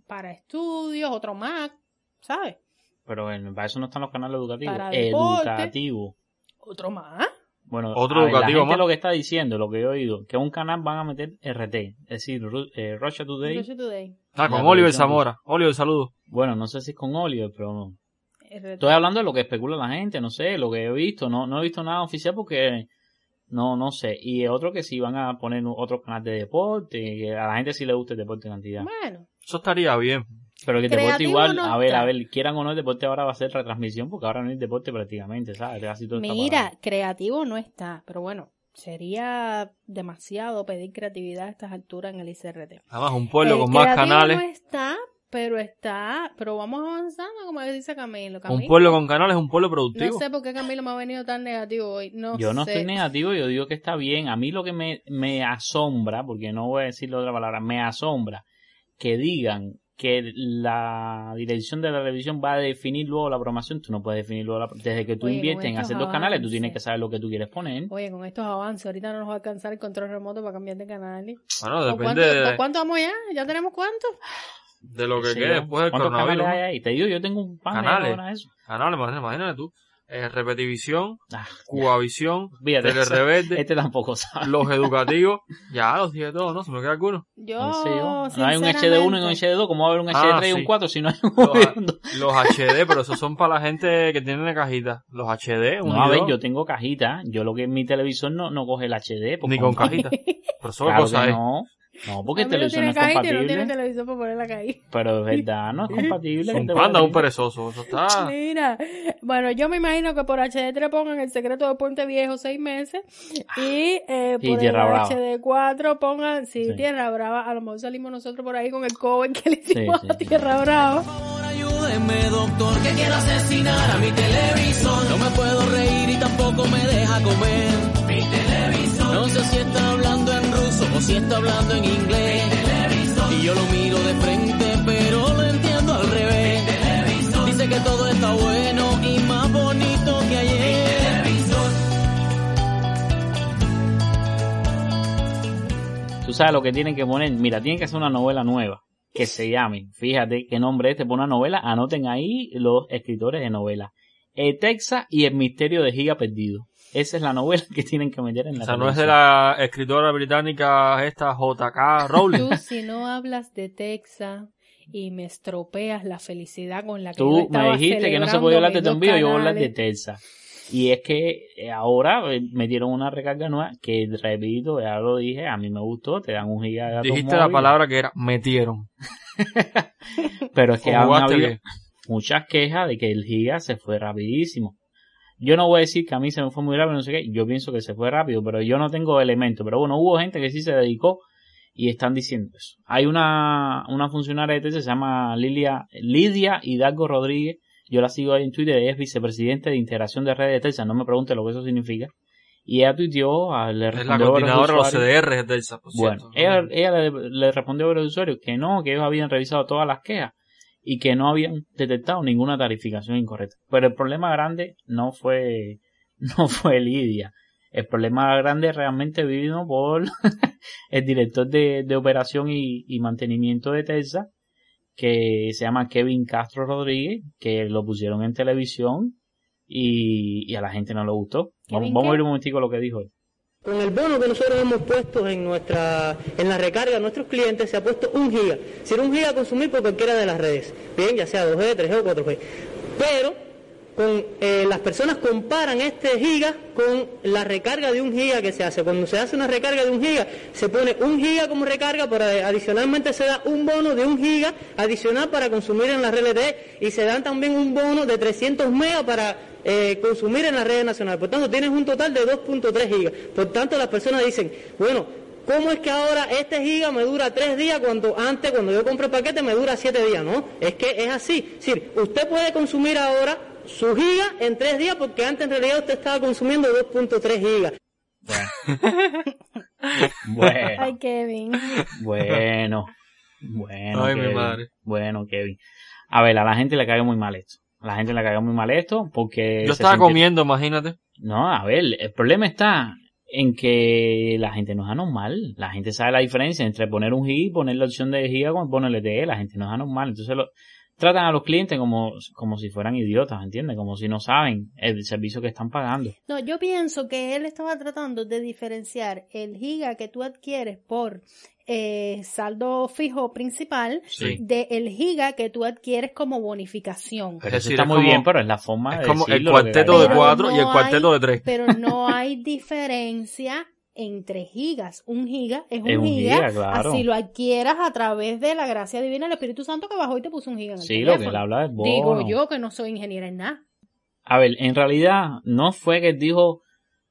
para estudios, otro Mac, ¿sabes? Pero bueno, para eso no están los canales educativos. Para deporte. Educativo. Otro Mac. Bueno, Otro ver, educativo la gente más. lo que está diciendo, lo que he oído, que un canal van a meter RT, es decir, Ru- eh, Russia Today. Russia Today. Ah, con Oliver Zamora. Oliver, saludos. Bueno, no sé si es con Oliver, pero no. Estoy hablando de lo que especula la gente, no sé, lo que he visto, no, no he visto nada oficial porque no, no sé. Y otro que sí van a poner otro canal de deporte, que a la gente sí le gusta el deporte en cantidad. Bueno, Eso estaría bien. Pero que el deporte igual, no a ver, a ver, quieran o no, el deporte ahora va a ser retransmisión porque ahora no hay deporte prácticamente, ¿sabes? Casi todo está mira, creativo no está, pero bueno, sería demasiado pedir creatividad a estas alturas en el ICRT. Además, un pueblo El con más creativo canales. no está, pero está, pero vamos avanzando, como dice Camilo. Camilo Un pueblo con canales es un pueblo No productivo. sé por qué Camilo me ha venido tan negativo hoy. No Yo no sé. estoy negativo, yo digo que está bien. A mí lo que me, me asombra, porque no voy a decir la otra palabra, me asombra que digan que la dirección de la televisión va a definir luego la programación. Tú no puedes definir luego la Desde que tú Oye, inviertes en hacer dos canales, tú tienes que saber lo que tú quieres poner. Oye, con estos avances, ahorita no nos va a alcanzar el control remoto para cambiar de canal. Bueno, ¿Con depende cuánto, de, ¿con cuánto vamos ya? ¿Ya tenemos cuánto? de lo que Sí, quede después del ¿Cuántos coronavirus. canales hay ahí? Te digo, yo tengo un pan Canales. ahora eso. Canales, imagínate, imagínate tú. Eh, Repetivisión, Ah, Cubavisión. Telerrebelde, Este tampoco sabe. los educativos. Ya los dije todos, ¿no? ¿Se me queda alguno? Yo, serio. No hay un HD1 y un sinceramente, HD2, ¿cómo va a haber un Ah, HD3 y un sí. 4 si no hay un Los, HD2? los HD, pero esos son para la gente que tiene cajita. Los HD, un No, a ver, yo tengo cajita. Yo lo que en mi televisor no, no coge el HD. ni con cajita. Pero eso Claro cosa que es. no. No, porque el televisor no es cajita y no compatible. tiene televisor para ponerla ahí. Pero es verdad, no es compatible. ¿qué Un te a panda, un perezoso. Eso está. Mira, bueno, yo me imagino que por HD3 pongan el secreto de Puente Viejo seis meses y eh, Y por el Tierra Brava. HD4 pongan, sí, Sí. Tierra Brava, a lo mejor salimos nosotros por ahí con el cover que le hicimos sí, a sí. Tierra Brava. Ayúdeme, doctor, que quiero asesinar a mi televisor. No me puedo reír y tampoco me deja comer. Mi televisor. No sé si está hablando en ruso o si está hablando en inglés. Mi televisor. Y yo lo miro de frente, pero lo entiendo al revés. Mi televisor. Dice que todo está bueno y más bonito que ayer. Tú sabes lo que tienen que poner. Mira, tienen que hacer una novela nueva. Que se llame. Fíjate qué nombre es este. Pon una novela. Anoten ahí los escritores de novela. Etexa y el misterio de Giga Perdido. Esa es la novela que tienen que meter en la O sea, no es de la escritora británica esta JK Rowling. Tú si no hablas de Texas y me estropeas la felicidad con la que yo Tú estaba me dijiste que no se podía hablar de Tombillo, yo voy a hablar de canales. Y es que eh, ahora eh, metieron una recarga nueva que, repito, ya lo dije, a mí me gustó, te dan un giga de datos Dijiste la palabra que era metieron. Pero es que ¿O han habido muchas quejas de que el giga se fue rapidísimo. Yo no voy a decir que a mí se me fue muy rápido, no sé qué, yo pienso que se fue rápido, pero yo no tengo elementos. Pero bueno, hubo gente que sí se dedicó y están diciendo eso. Hay una, una funcionaria de TC, se llama Lilia, Lidia Hidalgo Rodríguez, yo la sigo ahí en Twitter, ella es vicepresidente de integración de redes de Telsa, no me pregunte lo que eso significa. Y ella tuiteó, le Es la respondió a los CDR de Elsa, por Bueno, cierto. ella, ella le, le respondió a varios usuarios que no, que ellos habían revisado todas las quejas y que no habían detectado ninguna tarificación incorrecta. Pero el problema grande no fue, no fue Lidia. El problema grande realmente vino por el director de, de operación y, y mantenimiento de Telsa, que se llama Kevin Castro Rodríguez, que lo pusieron en televisión y, y a la gente no le gustó. Vamos, ¿Kevin vamos a ver un momentico lo que dijo él. Con el bono que nosotros hemos puesto en nuestra en la recarga de nuestros clientes se ha puesto un giga. Si un giga a consumir por cualquiera de las redes, bien, ya sea 2G, 3G o 4G. Pero con, eh, las personas comparan este giga con la recarga de un giga que se hace. Cuando se hace una recarga de un giga, se pone un giga como recarga, pero adicionalmente se da un bono de un giga adicional para consumir en la red LTE y se dan también un bono de 300 megas para eh, consumir en la red nacional. Por tanto, tienes un total de 2.3 gigas. Por tanto, las personas dicen, bueno, ¿cómo es que ahora este giga me dura 3 días cuando antes, cuando yo compro el paquete, me dura 7 días? No, es que es así. Es decir, usted puede consumir ahora su giga en 3 días porque antes en realidad usted estaba consumiendo 2.3 gigas. Bueno. Ay, Kevin. Bueno, bueno, Ay, mi madre. Bueno, Kevin. A ver, a la gente le cae muy mal esto. A la gente le cae muy mal esto porque... Yo estaba siente- comiendo, imagínate. No, a ver, el problema está en que la gente no es anormal. La gente sabe la diferencia entre poner un giga y poner la opción de giga con poner LTE. La gente no es anormal. Entonces lo, tratan a los clientes como, como si fueran idiotas, ¿entiendes? Como si no saben el servicio que están pagando. No, yo pienso que él estaba tratando de diferenciar el giga que tú adquieres por eh, saldo fijo principal Sí. del giga que tú adquieres como bonificación. Eso está muy bien, pero es la forma de Es como el cuarteto de cuatro y el cuarteto hay- de tres. Pero no hay diferencia entre gigas. Un giga es un, Es un giga, giga, claro. así lo adquieras a través de la gracia divina del Espíritu Santo que bajó y te puso un giga en el Sí, lo que él habla es Digo bono. yo que no soy ingeniera en nada. A ver, en realidad no fue que él dijo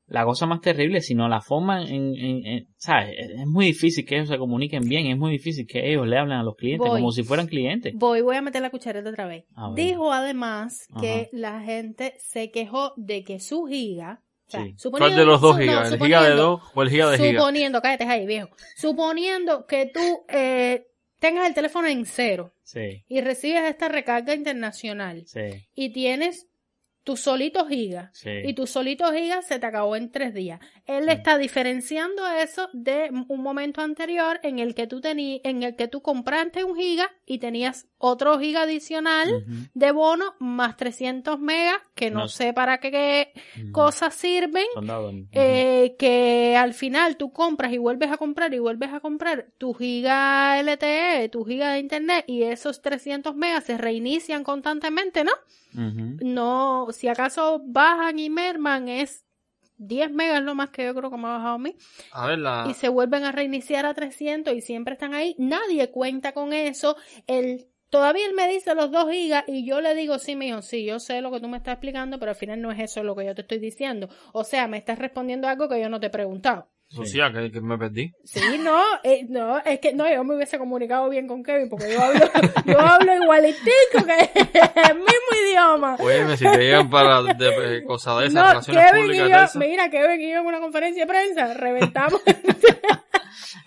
la cosa más terrible, sino la forma en, en- en- ¿sabes? Es muy difícil que ellos se comuniquen bien, es muy difícil que ellos le hablen a los clientes Voy. como si fueran clientes. Voy, voy a meter la cuchareta otra vez. Dijo además Ajá. que la gente se quejó de que su giga, o sea, ¿Cuál suponiendo- de los dos su- no, gigas? ¿El giga de suponiendo- dos o el giga de giga? Suponiendo, cállate ahí, viejo. Suponiendo que tú eh, tengas el teléfono en cero Sí, y recibes esta recarga internacional sí, y tienes tu solito giga sí. y tu solito giga se te acabó en tres días. Él le está diferenciando eso de un momento anterior en el que tú tení, en el que tú compraste un giga y tenías otro giga adicional de bono más 300 megas que no, No sé para qué, qué Ujú. cosas sirven. Eh, que al final tú compras y vuelves a comprar y vuelves a comprar tu giga LTE, tu giga de internet y esos 300 megas se reinician constantemente, ¿no? No, si acaso bajan y merman es 10 megas lo más que yo creo que me ha bajado a mí A ver, la... y se vuelven a reiniciar a 300 y siempre están ahí. Nadie cuenta con eso. El, todavía él me dice los 2 gigas y yo le digo, sí, mijo, sí, yo sé lo que tú me estás explicando, pero al final no es eso lo que yo te estoy diciendo. O sea, me estás respondiendo algo que yo no te he preguntado. Lucía, que, que me perdí. Sí, no, eh, no, es que no, yo me hubiese comunicado bien con Kevin porque yo hablo, yo hablo igualitico que el mismo idioma. Óyeme, si te llegan para de, eh, cosas de esas, No, relaciones Kevin y yo, de esas, mira, Kevin y yo en una conferencia de prensa, reventamos.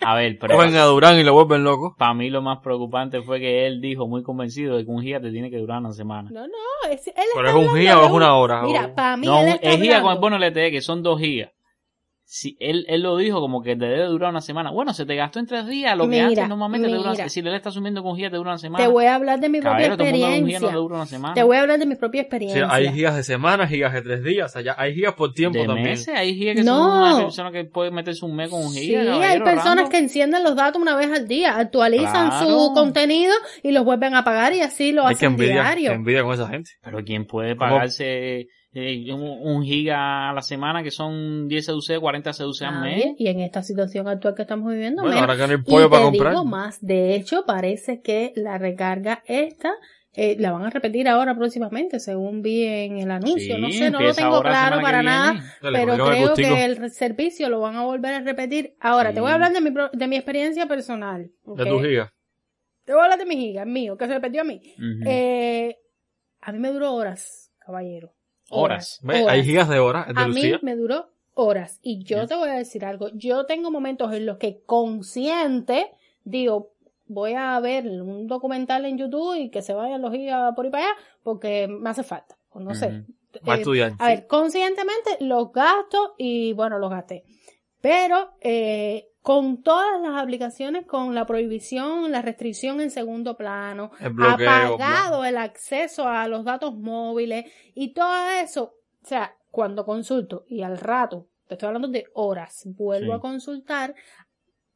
A ver, pero cogen a Durán y lo vuelven loco. para mí lo más preocupante fue que él dijo muy convencido de que un giga te tiene que durar una semana. No, no, es, él Pero es un giga o es una hora. Mira, o- para mí no, él un- está es giga con el bono LTE, que son dos gigas. Si él, él lo dijo como que te debe durar una semana. Bueno, se te gastó en tres días, lo que Mira, antes normalmente te dura una mira. semana. Si él está asumiendo que un giga te dura una semana. Te voy a hablar de mi propia Caballero, no experiencia. te dura una semana. Te voy a hablar de mi propia Sí, experiencia. hay gigas de semana, gigas de tres días, o sea, ya hay gigas por tiempo de también. meses, hay gigas que No. son una persona que puede meterse un mes con un Sí, giga. hay caballero, personas que encienden los datos una vez al día, actualizan Claro. su contenido y los vuelven a pagar y así lo Hay que hacen envidia, diario. que envidia con esa gente. Pero ¿quién puede ¿Cómo? Eh, un, un giga a la semana que son 10 CUC, 40 CUC al mes? Nadie. Y en esta situación actual que estamos viviendo, Bueno, menos. ahora que no hay Y pollo para te comprar. digo más, de hecho, parece que la recarga esta eh, la van a repetir ahora próximamente, según vi en el anuncio. Sí, no sé, no lo tengo ahora claro para nada. Dale, pero creo que el servicio lo van a volver a repetir. Ahora, Sí. te voy a hablar de mi, de mi experiencia personal. De ¿ok? tu giga. Te voy a hablar de mi giga, mío, que se le perdió a mí. Eh, a mí me duró horas, caballero. Horas. Hay gigas de horas, de A mí me duró horas. Y yo te voy a decir algo, yo tengo momentos en los que consciente digo, voy a ver un documental en YouTube y que se vayan los gigas por ahí para allá porque me hace falta. O no sé. Va a Eh, estudiar. a ver, conscientemente los gasto y bueno, los gasté. Pero eh, con todas las aplicaciones, con la prohibición, la restricción en segundo plano, El bloqueo, apagado el acceso a los datos móviles y todo eso, o sea, cuando consulto y al rato, te estoy hablando de horas, vuelvo Sí. a consultar,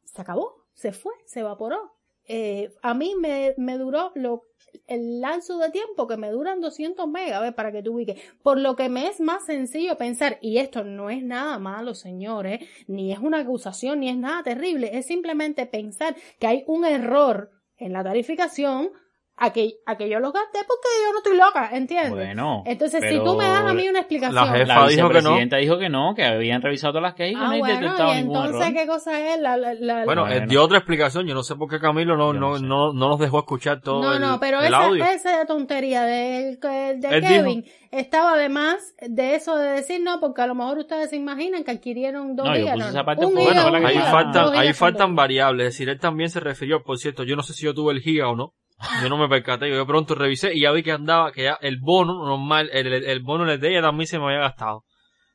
se acabó, se fue, se evaporó. Eh, a mí me, me duró lo, el lapso de tiempo que me duran 200 megas, para que tú ubiques. Por lo que me es más sencillo pensar, y esto no es nada malo, señores, ni es una acusación, ni es nada terrible, es simplemente pensar que hay un error en la tarificación a que, a que yo lo gasté porque yo no estoy loca, ¿entiendes? Bueno, Entonces, si tú me das a mí una explicación. La vicepresidenta dijo que no, que habían revisado todas las que Ah, no habían bueno, detectado y ningún entonces, error. ¿qué cosa es la, la, la- Bueno, la- él dio otra explicación. Yo no sé por qué Camilo no, no, no, no nos dejó escuchar todo No, el, no, pero el esa, audio. esa tontería de, de Kevin estaba además de eso de decir no, porque a lo mejor ustedes se imaginan que adquirieron dos No, yo gigas. puse no, esa no. parte Un bueno, ahí faltan, ahí faltan variables. Es decir, él también se refirió, por cierto, yo no sé si yo tuve el giga o no. Yo no me percaté, yo de pronto revisé y ya vi que andaba, que ya el bono normal, el, el, el bono LTE ya también se me había gastado.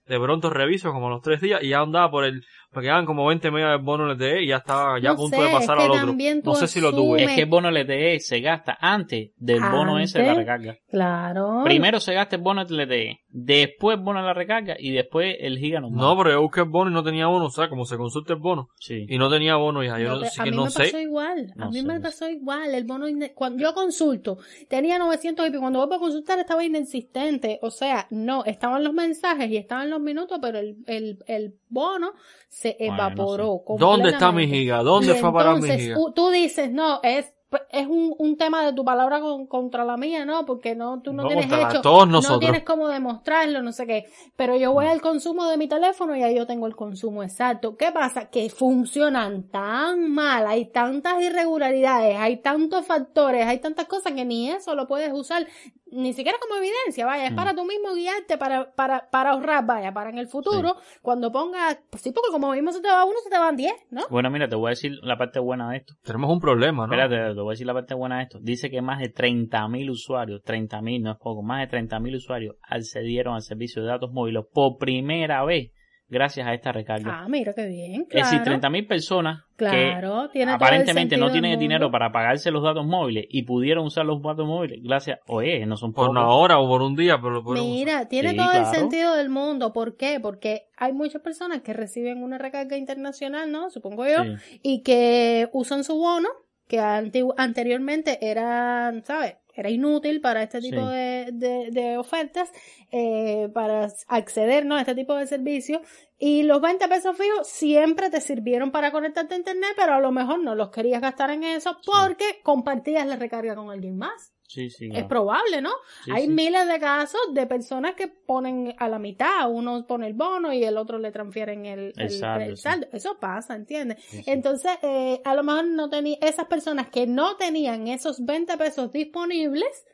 De pronto reviso como los tres días y ya andaba por el, me quedaban como 20 megas del bono LTE y ya estaba ya a No punto sé, de pasar es al otro. No sé si lo tuve. Es que el bono LTE se gasta antes del bono ese de la Antes, recarga. Claro. Primero se gasta el bono LTE, después el bono de la recarga y después el giga normal. No, pero yo busqué el bono y no tenía bono, o sea, como se consulta el bono. Sí. Y no tenía bono ya, yo No, así a que mí no me sé. pasó igual, a No mí sé, me no pasó igual, el bono, cuando yo consulto, tenía 900 y cuando vuelvo a consultar estaba inexistente, o sea, no, estaban los mensajes y estaban los minutos, pero el, el, el bono se Bueno, evaporó. no sé. ¿Dónde está mi giga? ¿Dónde Y fue a parar mi giga? Tú dices, no, es es un, un tema de tu palabra con- contra la mía, ¿no? Porque no, tú no, No, tienes hecho, todos no tienes cómo demostrarlo, no sé qué. Pero yo voy al consumo de mi teléfono y ahí yo tengo el consumo exacto. ¿Qué pasa? Que funcionan tan mal, hay tantas irregularidades, hay tantos factores, hay tantas cosas que ni eso lo puedes usar, ni siquiera como evidencia, vaya, es Mm. para tú mismo guiarte, para, para, para ahorrar, vaya, para en el futuro, cuando pongas, pues sí, porque como mismo se te va uno, se te van diez, ¿no? Bueno, mira, te voy a decir la parte buena de esto. Tenemos un problema, ¿no? Espérate, te voy a decir la parte buena de esto. Dice que más de 30.000 usuarios, 30.000 no es poco, más de 30.000 usuarios accedieron al servicio de datos móviles por primera vez gracias a esta recarga. Ah, mira qué bien, es claro. decir, 30.000 personas Claro, que tiene aparentemente no tienen el dinero para pagarse los datos móviles y pudieron usar los datos móviles gracias, oye, no son Por pocos. una hora o por un día, pero lo podemos Mira, tiene Sí, todo el sentido del mundo. ¿Por qué? Porque hay muchas personas que reciben una recarga internacional, ¿no? Supongo yo, Sí. y que usan su bono, que antigu- anteriormente era, ¿sabes? Era inútil para este tipo Sí. de, de- de ofertas, eh, para acceder, ¿no? A este tipo de servicios. Y los 20 pesos fijos siempre te sirvieron para conectarte a internet, pero a lo mejor no los querías gastar en eso porque compartías la recarga con alguien más. Sí, sí, Es probable, ¿no? Sí, Hay miles de casos de personas que ponen a la mitad, uno pone el bono y el otro le transfieren el, El el- saldo, el saldo. Eso pasa, ¿entiendes? Entonces, eh, a lo mejor no tenía, esas personas que no tenían esos 20 pesos disponibles,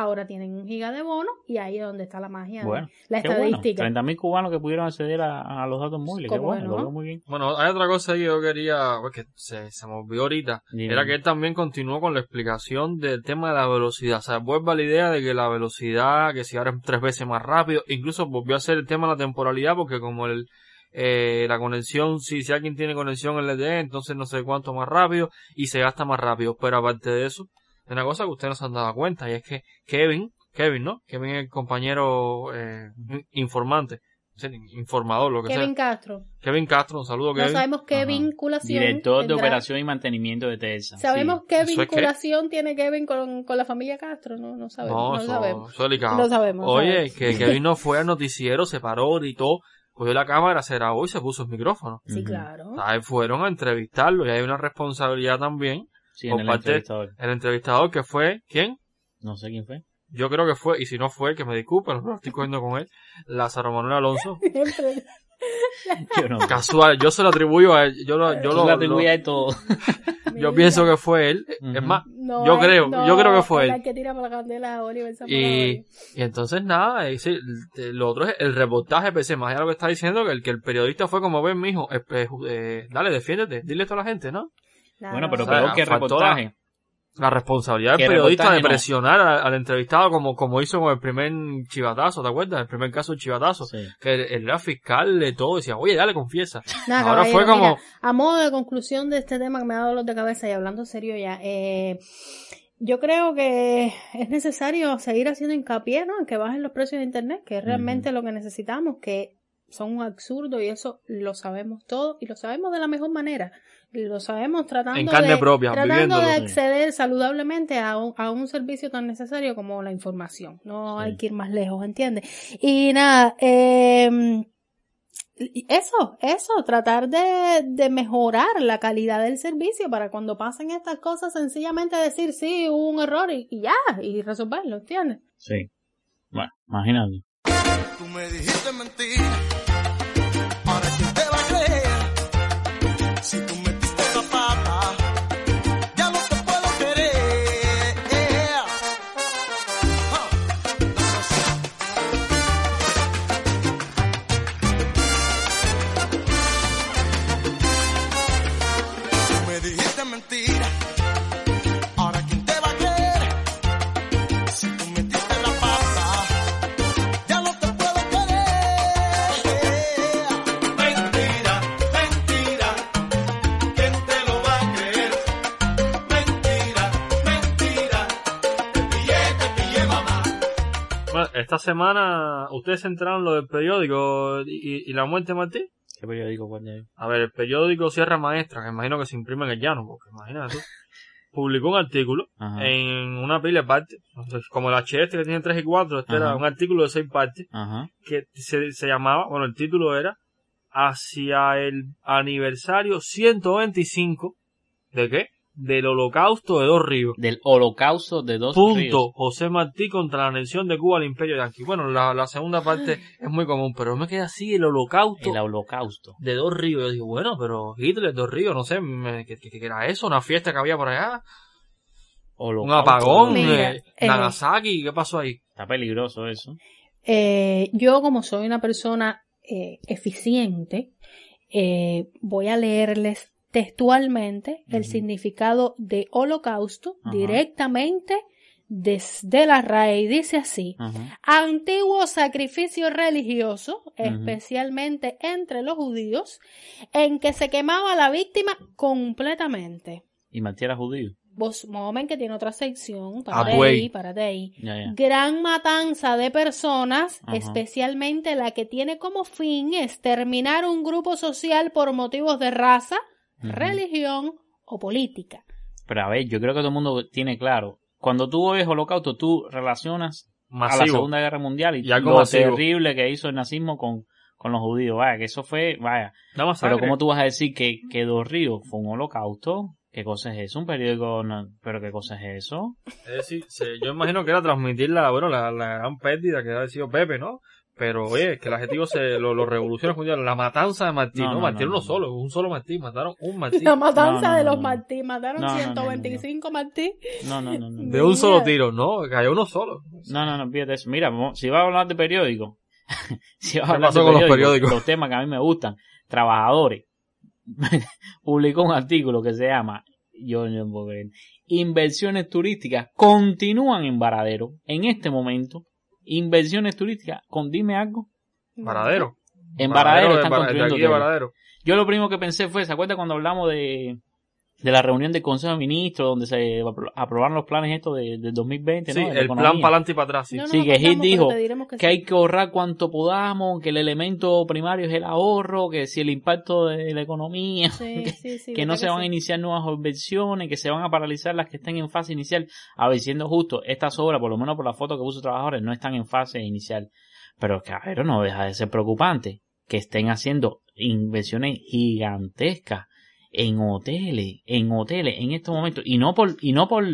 ahora tienen un giga de bono y ahí es donde está la magia, Bueno, la qué bueno. estadística. 30.000 cubanos que pudieron acceder a, a los datos móviles. Qué ¿Cómo bueno, no? lo veo muy bien. Bueno, hay otra cosa que yo quería, pues, que se, se me olvidó ahorita, Dime. era que él también continuó con la explicación del tema de la velocidad. O sea, vuelve a la idea de que la velocidad, que si ahora es tres veces más rápido, incluso volvió a hacer el tema de la temporalidad, porque como el, eh, la conexión, si, si alguien tiene conexión LTE, entonces no sé cuánto más rápido y se gasta más rápido. Pero aparte de eso, hay una cosa que ustedes no se han dado cuenta y es que Kevin, Kevin, ¿no? Kevin es el compañero eh, informante, o sea, informador, lo que Kevin sea. Castro. Kevin Castro, un saludo No Kevin. sabemos qué vinculación. Director de operación y mantenimiento de TESA. Sabemos Sí. qué vinculación tiene Kevin con, con la familia Castro, no, no sabemos. No, No, eso, sabemos. eso es delicado. No sabemos, Oye, sabemos. que Kevin no fue al noticiero, se paró, gritó, cogió la cámara, se grabó y se puso el micrófono. Sí, claro. Ahí fueron a entrevistarlo y hay una responsabilidad también Sí, por en el parte entrevistador. que fue, ¿quién? No sé quién fue. Yo creo que fue, y si no fue, que me disculpe, no lo estoy cogiendo con él, Lázaro Manuel Alonso. Yo no. Casual, yo se lo atribuyo a él, yo lo, yo lo, lo- a él todo. yo pienso que fue él. Es más, No, yo creo, no, yo creo que fue él. que tira por la candela a Oliver Y, y entonces nada, ese- el- lo otro es el reportaje, pensé más allá de lo que está diciendo, que el, que el periodista fue como ven, mijo, eh, eh, eh, dale, defiéndete, dile esto a la gente, ¿no? Bueno, pero O sea, creo que reportaje. La responsabilidad del periodista de no. presionar al, al entrevistado como, como hizo con el primer chivatazo, ¿te acuerdas? El primer caso chivatazo. Que él, él era fiscal de todo, decía, oye, dale, confiesa. Ahora fue como... mira, a modo de conclusión de este tema que me ha dado dolor de cabeza y hablando serio ya, eh, yo creo que es necesario seguir haciendo hincapié ¿no? en que bajen los precios de Internet, que es realmente lo que necesitamos, que son un absurdo y eso lo sabemos todos y lo sabemos de la mejor manera. Lo sabemos tratando En carne de, propia, tratando de acceder saludablemente a un, a un servicio tan necesario como la información. No hay que ir más lejos, ¿entiendes? Y nada, eh, Eso, eso, tratar de, de mejorar la calidad del servicio para cuando pasen estas cosas sencillamente decir sí, hubo un error y, y ya, y resolverlo, ¿entiendes? Sí. Bueno, imagínate. Tú me dijiste mentira. Esta semana, ¿ustedes se enteraron lo del periódico y, y la muerte de Martín? ¿Qué periódico cuál es? A ver, el periódico Sierra Maestra, que imagino que se imprime en el llano, porque imagínate tú, publicó un artículo Ajá. en una pila de partes, como el HS que tiene 3 y 4, este Ajá. era un artículo de 6 partes, Ajá. que se, se llamaba, bueno, el título era Hacia el aniversario 125, ¿de qué? Del holocausto de dos ríos. Del holocausto de dos Punto. ríos. José Martí contra la anexión de Cuba al Imperio Yanqui. Bueno, la, la segunda parte es muy común, pero me queda así el holocausto El holocausto. de dos ríos. Yo digo, bueno, pero Hitler, dos ríos, no sé, me- ¿qué, qué- qué era eso? ¿Una fiesta que había por allá? ¿Un apagón? Mira, eh, eh, Nagasaki? ¿Qué pasó ahí? Está peligroso eso. Eh, yo como soy una persona eh, eficiente, eh, voy a leerles textualmente el significado de holocausto directamente desde la RAE. Y dice así. Antiguo sacrificio religioso, especialmente entre los judíos, en que se quemaba la víctima completamente. Y Martí judío. Vos, moment que tiene otra sección, para Ah, ahí, ahí. Ya, ya. Gran matanza de personas, especialmente la que tiene como fin exterminar un grupo social por motivos de raza, Religión o política. Pero a ver, yo creo que todo el mundo tiene claro. Cuando tú oyes holocausto, tú relacionas a la. Segunda Guerra Mundial y, Y algo lo masivo. terrible que hizo el nazismo con, con los judíos. Vaya, que eso fue, vaya. Pero ¿cómo tú vas a decir que, que Dos Ríos fue un holocausto? ¿Qué cosa es eso? ¿Un periódico? No, ¿Pero qué cosa es eso? Es decir, se- yo imagino que era transmitir la, bueno, la, la gran pérdida que ha sido Pepe, ¿no? Pero oye, que el adjetivo se lo, lo revoluciona mundial. La matanza de Martín, No, ¿no? no, Martín no, uno no. solo, un solo Martín, mataron un Martín. La matanza No, no, de no, los no. Martí, mataron No, no, no, no, 125 Martí. No, no, no, no. De un solo tiro, ¿no? Cayó uno solo. No, no, no, fíjate eso. Mira, si vas a hablar de periódico, si vas a ¿Qué hablar de con los periódico, periódicos? los temas que a mí me gustan, trabajadores, publicó un artículo que se llama, yo no puedo creer, inversiones turísticas continúan en Varadero en este momento. Inversiones turísticas, con dime algo. Varadero. En Varadero, de están de construyendo de. Yo lo primero que pensé fue, ¿se acuerda cuando hablamos de, de la reunión del Consejo de Ministros donde se apro- aprobaron los planes estos de, del 2020? Sí, ¿no? De la el plan para adelante y para atrás, sí. No, no Sí, que Hit acordamos, dijo que que sí. hay que ahorrar cuanto podamos, que el elemento primario es el ahorro, que si el impacto de la economía, Sí, que, sí, sí, que no se van a iniciar nuevas inversiones, que se van a paralizar las que están en fase inicial. A ver, siendo justo, estas obras, por lo menos por la foto que puso trabajadores, no están en fase inicial. Pero que, a ver, no deja de ser preocupante que estén haciendo inversiones gigantescas en hoteles, en hoteles, en estos momentos, y no por, y no por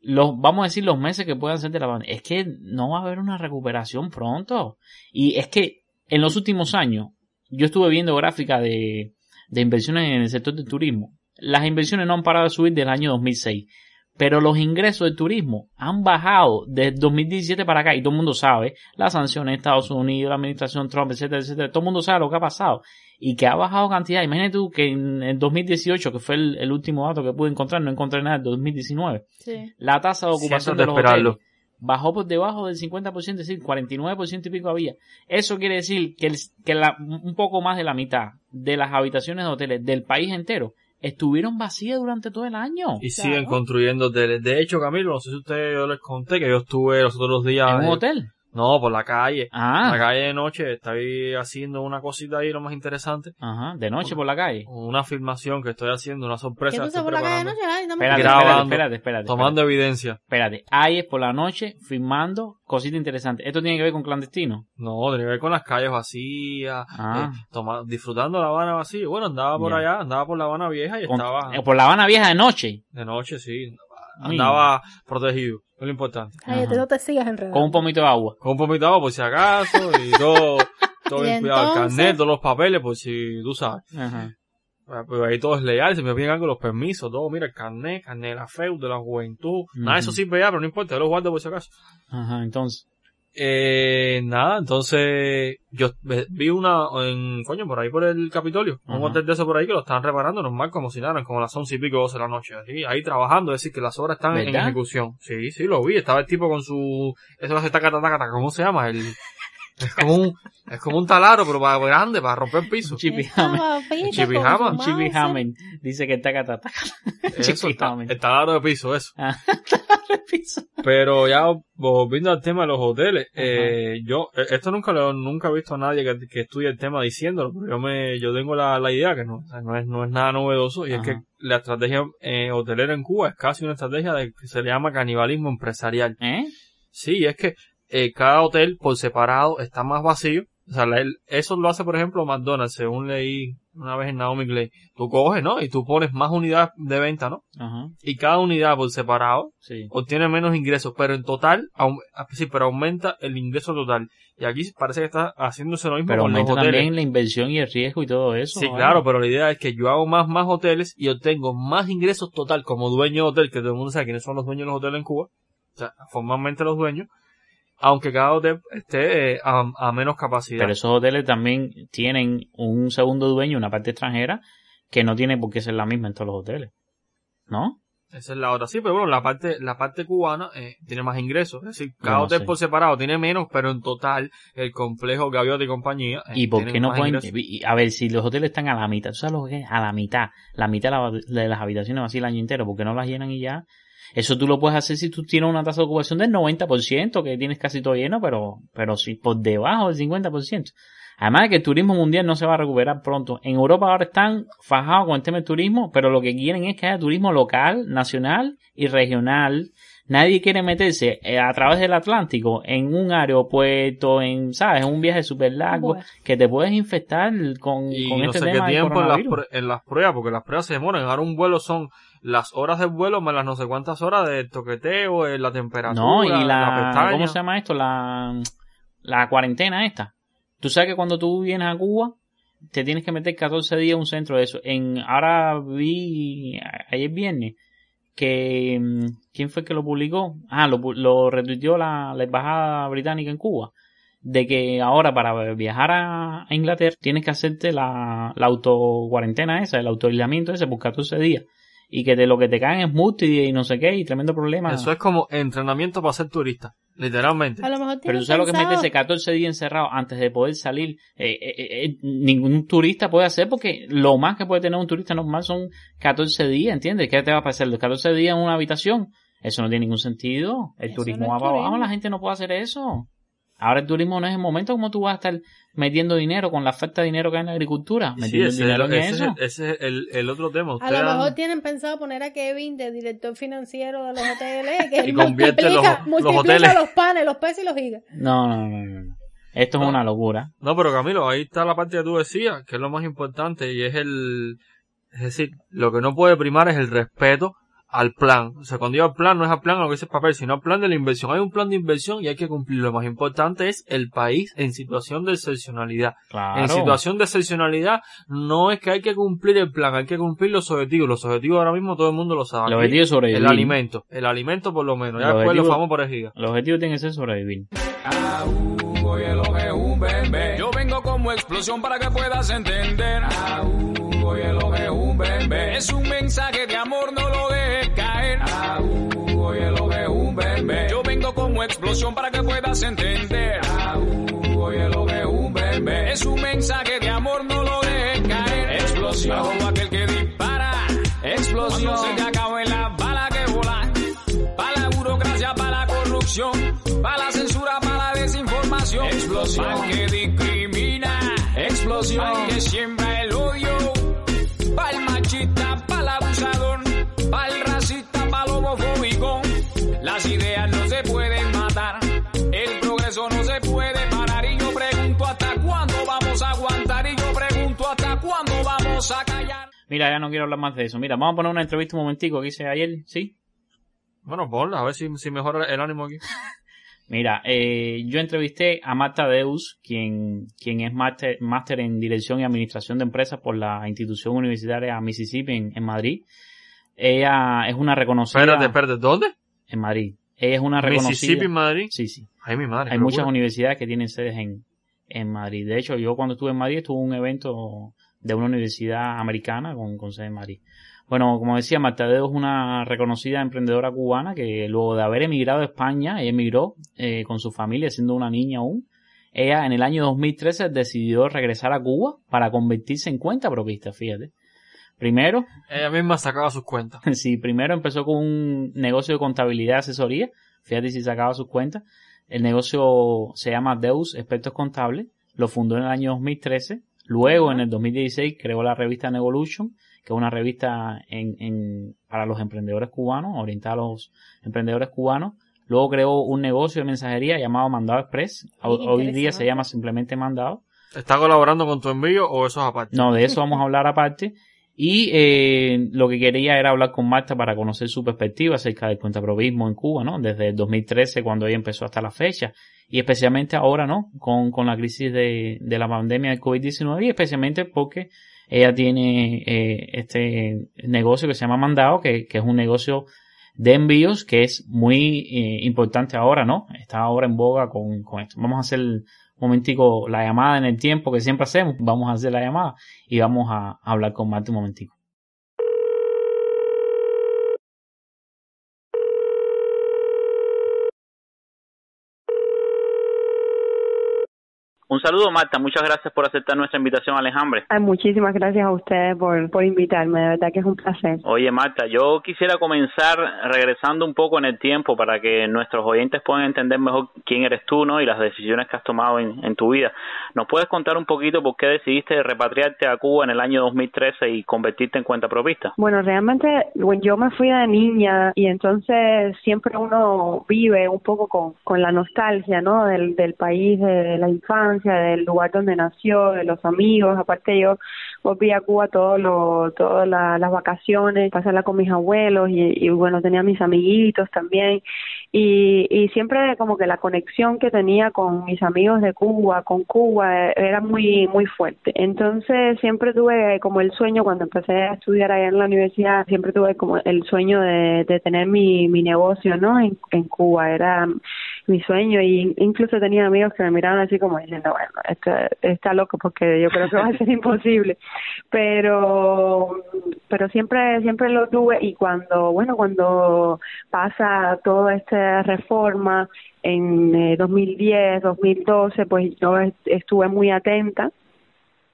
los, vamos a decir, los meses que puedan ser de la pandemia. Es que no va a haber una recuperación pronto. Y es que en los últimos años, yo estuve viendo gráficas de, de inversiones en el sector del turismo. Las inversiones no han parado de subir del año 2006. Pero los ingresos del turismo han bajado desde 2017 para acá y todo el mundo sabe las sanciones de Estados Unidos, la administración Trump, etcétera, etcétera. Todo el mundo sabe lo que ha pasado y que ha bajado cantidad. Imagínate tú que en el 2018, que fue el, el último dato que pude encontrar, no encontré nada en 2019. Sí. La tasa de ocupación Siéntate de los hoteles bajó por debajo del 50%, es decir, 49% y pico había. Eso quiere decir que, el- que la- un poco más de la mitad de las habitaciones de hoteles del país entero estuvieron vacías durante todo el año. Y siguen construyendo hoteles. De hecho, Camilo, no sé si ustedes yo les conté que yo estuve los otros días. ¿En un hotel? No, por la calle. Ah. La calle de noche. Estoy haciendo una cosita ahí, lo más interesante. Ajá, de noche por la calle. Una filmación que estoy haciendo, una ¿Qué sorpresa. tú estás por la calle de noche? Ay, dame Espérate, tu- grabando, espérate, espérate, espérate. Tomando evidencia. Espérate, ahí es por la noche filmando cositas interesantes. ¿Esto tiene que ver con clandestino? No, tenía que ver con las calles vacías, Ah. eh, toma- disfrutando la Habana vacía. Bueno, andaba por allá, andaba por la Habana vieja y Con- estaba eh, por la Habana Vieja de noche. de noche, sí. Andaba protegido, es lo importante. Cállate, no te sigas enredando. Con un pomito de agua. Con un poquito de agua por si acaso y todo, todo bien cuidado. El carnet, todos los papeles, por si tú sabes. Ajá. Ah, Pero ahí todo es legal, se me piden con los permisos, todo, mira, el carnet, carnet de la FEU, de la juventud, nada de eso sirve ya, pero no importa, yo lo guardo por si acaso. Ajá, entonces. Eh, nada, entonces yo vi una, en, coño, por ahí por el Capitolio, un hotel de eso por ahí que lo estaban reparando normal como si nada, como las once y pico, doce de la noche, así, ahí trabajando, es decir, que las obras están en ejecución. Sí, sí, lo vi, estaba el tipo con su, eso hace taca, taca, taca, ¿cómo se llama? El, es como un, es como un taladro, pero para grande, para romper el piso. Chipijama. mouse. Chipijamen. Dice que está catata. Eso, el, ta- Chipijamen. el taladro de piso, eso. Ah, piso. Pero ya volviendo al tema de los hoteles, eh, yo eh, esto nunca lo nunca he visto a nadie que, que estudie el tema diciéndolo, pero yo me yo tengo la, la idea que no, o sea, no es no es nada novedoso y es que la estrategia eh, hotelera en Cuba es casi una estrategia de que se le llama canibalismo empresarial. ¿Eh? Sí, es que eh, cada hotel por separado está más vacío. O sea, la- el- eso lo hace, por ejemplo, McDonald's, según leí una vez en Naomi Clay. Tú coges, ¿no? Y tú pones más unidades de venta, ¿no? Ajá. Y cada unidad por separado Sí. obtiene menos ingresos, pero en total, ah, sí, pero aumenta el ingreso total. Y aquí parece que está haciéndose lo mismo Pero con los aumenta hoteles. también la inversión y el riesgo y todo eso. Sí, ¿vale? claro, pero la idea es que yo hago más, más hoteles y obtengo más ingresos total como dueño de hotel, que todo el mundo sabe quiénes son los dueños de los hoteles en Cuba. O sea, formalmente los dueños. Aunque cada hotel esté eh, a, a menos capacidad. Pero esos hoteles también tienen un segundo dueño, una parte extranjera, que no tiene por qué ser la misma en todos los hoteles. ¿No? Esa es la otra. Sí, pero bueno, la parte, la parte cubana eh, tiene más ingresos. Es decir, cada no hotel por separado tiene menos, pero en total el complejo Gaviota y compañía. eh, ¿Y por qué no pueden? ingresos. A ver, si los hoteles están a la mitad, ¿tú sabes lo que es? A la mitad. La mitad de, la- de las habitaciones vacías el año entero, ¿por qué no las llenan y ya? Eso tú lo puedes hacer si tú tienes una tasa de ocupación del 90%, que tienes casi todo lleno, pero, pero si por debajo del 50%. Además de que el turismo mundial no se va a recuperar pronto. En Europa ahora están fajados con el tema del turismo, pero lo que quieren es que haya turismo local, nacional y regional. Nadie quiere meterse eh, a través del Atlántico en un aeropuerto, en, ¿sabes? En un viaje súper largo, Bueno. que te puedes infectar con, y con no este sé qué tema tiempo en las, en las pruebas, porque las pruebas se demoran. Ahora un vuelo son las horas del vuelo más las no sé cuántas horas de toqueteo, eh, la temperatura, No, y la. ¿cómo se llama esto? La, la cuarentena esta. Tú sabes que cuando tú vienes a Cuba, te tienes que meter 14 días en un centro de eso. En, ahora vi, ayer viernes, que, mm, ¿quién fue que lo publicó? Ah, lo, lo retuiteó la, la embajada británica en Cuba. De que ahora para viajar a, a Inglaterra tienes que hacerte la, la autocuarentena esa, el autoaislamiento ese por 14 días. Y que de lo que te caen es multi y no sé qué y tremendo problema. Eso es como entrenamiento para ser turista, literalmente. A lo mejor Pero tú sabes lo que es meterse 14 días encerrado antes de poder salir. Eh, eh, eh, ningún turista puede hacer porque lo más que puede tener un turista normal son 14 días, ¿entiendes? ¿Qué te va a pasar? Los 14 días en una habitación. Eso no tiene ningún sentido. El Eso turismo no va para abajo, la gente no puede hacer eso. Ahora el turismo no es el momento como tú vas a estar metiendo dinero con la falta de dinero que hay en la agricultura. Sí, ese, dinero es, en ese es eso. el- ese es el, el otro tema. A lo han- mejor tienen pensado poner a Kevin de director financiero de los hoteles, que Y convierte los- multiplica, los multiplica hoteles. los panes, los peces y los gigas. No, no, no, no. no. Esto es una locura. No, pero Camilo, ahí está la parte que tú decías, que es lo más importante, y es el, es decir, lo que no puede primar es el respeto al plan. O sea, cuando digo al plan, no es al plan a lo que el papel, sino al plan de la inversión. Hay un plan de inversión y hay que cumplirlo. Lo más importante es el país en situación de excepcionalidad. Claro. En situación de excepcionalidad, no es que hay que cumplir el plan, hay que cumplir los objetivos. Los objetivos ahora mismo todo el mundo lo sabe. El objetivo es sobrevivir. El alimento. El alimento por lo menos. Ya El después lo objetivo- vamos por el giga. El objetivo tiene que ser sobrevivir. Es un bebé. Yo vengo como explosión para que puedas entender. Es un bebé. Es un mensaje de amor, no explosión para que puedas entender. Oye, lo es un bebé. Es un mensaje de amor, no lo dejes caer. Explosión. Todo aquel que dispara. Explosión. Cuando se te acaben las balas que volan. Para la burocracia, para la corrupción. Para la censura, para la desinformación. Explosión. Para que discrimina. Explosión. Para que siembra Mira, ya no quiero hablar más de eso. Mira, vamos a poner una entrevista un momentico que hice ayer, ¿sí? Bueno, ponla, a ver si, si mejora el ánimo aquí. Mira, eh, yo entrevisté a Marta Deus, quien, quien es máster, máster en Dirección y Administración de Empresas por la institución universitaria Mississippi en, en Madrid. Ella es una reconocida... Espérate, espérate, ¿dónde? En Madrid. Ella es una reconocida... Mississippi en Madrid. Sí, sí. Ay, mi madre. Hay muchas locura. universidades que tienen sedes en, en Madrid. De hecho, yo cuando estuve en Madrid estuve en un evento de una universidad americana con, con sede en Madrid. Bueno, como decía, Marta Dedo es una reconocida emprendedora cubana que luego de haber emigrado a España, ella emigró eh, con su familia, siendo una niña aún. Ella en el año 2013 decidió regresar a Cuba para convertirse en cuenta propista, fíjate. Primero, Ella misma sacaba sus cuentas. Sí, primero empezó con un negocio de contabilidad y asesoría. Fíjate si sacaba sus cuentas. El negocio se llama Deus Expertos Contables. Lo fundó en el año 2013. Luego, en el 2016, creó la revista Nevolution, que es una revista en, en- para los emprendedores cubanos, orientada a los emprendedores cubanos. Luego creó un negocio de mensajería llamado Mandado Express. Hoy, hoy día se llama simplemente Mandado. ¿Está colaborando con tu envío o eso es aparte? No, de eso vamos a hablar aparte. Y eh, lo que quería era hablar con Marta para conocer su perspectiva acerca del cuentaprovismo en Cuba, ¿no? Desde el 2013, cuando ella empezó hasta la fecha. Y especialmente ahora, ¿no? Con, con la crisis de, de la pandemia del COVID-19 y especialmente porque ella tiene eh, este negocio que se llama Mandado, que, que es un negocio de envíos que es muy eh, importante ahora, ¿no? Está ahora en boga con, con esto. Vamos a hacer momentico la llamada en el tiempo que siempre hacemos. Vamos a hacer la llamada y vamos a, a hablar con Marta un momentico. Un saludo Marta, muchas gracias por aceptar nuestra invitación Alejandre. Ay, muchísimas gracias a ustedes por, por invitarme, de verdad que es un placer. Oye Marta, yo quisiera comenzar regresando un poco en el tiempo para que nuestros oyentes puedan entender mejor quién eres tú, ¿no? Y las decisiones que has tomado en, en tu vida. ¿Nos puedes contar un poquito por qué decidiste repatriarte a Cuba en el año 2013 y convertirte en cuenta propista? Bueno, realmente bueno, yo me fui de niña y entonces siempre uno vive un poco con, con la nostalgia, ¿no? Del, del país, de la infancia, del lugar donde nació, de los amigos. Aparte yo volví a Cuba todos los todas la- las vacaciones, pasarla con mis abuelos y, bueno, tenía mis amiguitos también. Y, y siempre como que la conexión que tenía con mis amigos de Cuba, con Cuba, eh, era muy muy fuerte. Entonces siempre tuve como el sueño cuando empecé a estudiar allá en la universidad, siempre tuve como el sueño de, de tener mi, mi negocio, ¿no? En, en Cuba era mi sueño y incluso tenía amigos que me miraban así como diciendo, bueno, esto está loco porque yo creo que va a ser imposible. Pero pero siempre siempre lo tuve y cuando, bueno, cuando pasa toda esta reforma en eh, 2010, 2012, pues yo est- estuve muy atenta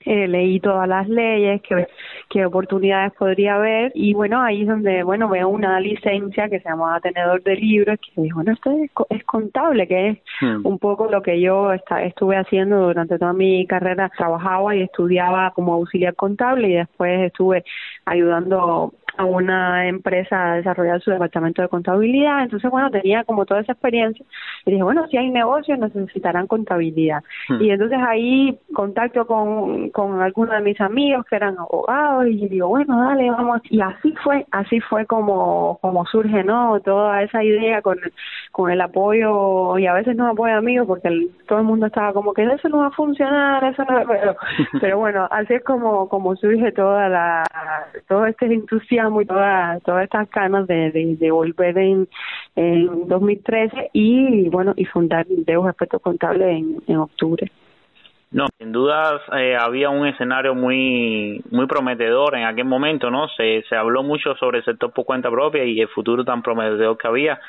eh, leí todas las leyes, qué, qué oportunidades podría haber. Y bueno, ahí es donde, bueno, veo una licencia que se llamaba tenedor de libros que dijo, bueno, esto es, co- es contable, que es un poco lo que yo esta- estuve haciendo durante toda mi carrera, trabajaba y estudiaba como auxiliar contable y después estuve ayudando a una empresa a desarrollar su departamento de contabilidad. Entonces, bueno, tenía como toda esa experiencia y dije, bueno, si hay negocios necesitarán contabilidad. Hmm. Y entonces ahí contacto con, con algunos de mis amigos que eran abogados y digo, bueno, dale, vamos. Y así fue, así fue como, como surge, ¿no? Toda esa idea con, con el apoyo y a veces no apoyo amigos porque el- todo el mundo estaba como que eso no va a funcionar, eso no pero, pero bueno, así es como, como surge toda la, todo este entusiasmo y toda, todas estas ganas de, de, de volver en, en 2013 y bueno, y fundar Deus Aspectos Contables en, en octubre. No, sin dudas eh, había un escenario muy muy prometedor en aquel momento, ¿no? Se, se habló mucho sobre el sector por cuenta propia y el futuro tan prometedor que había.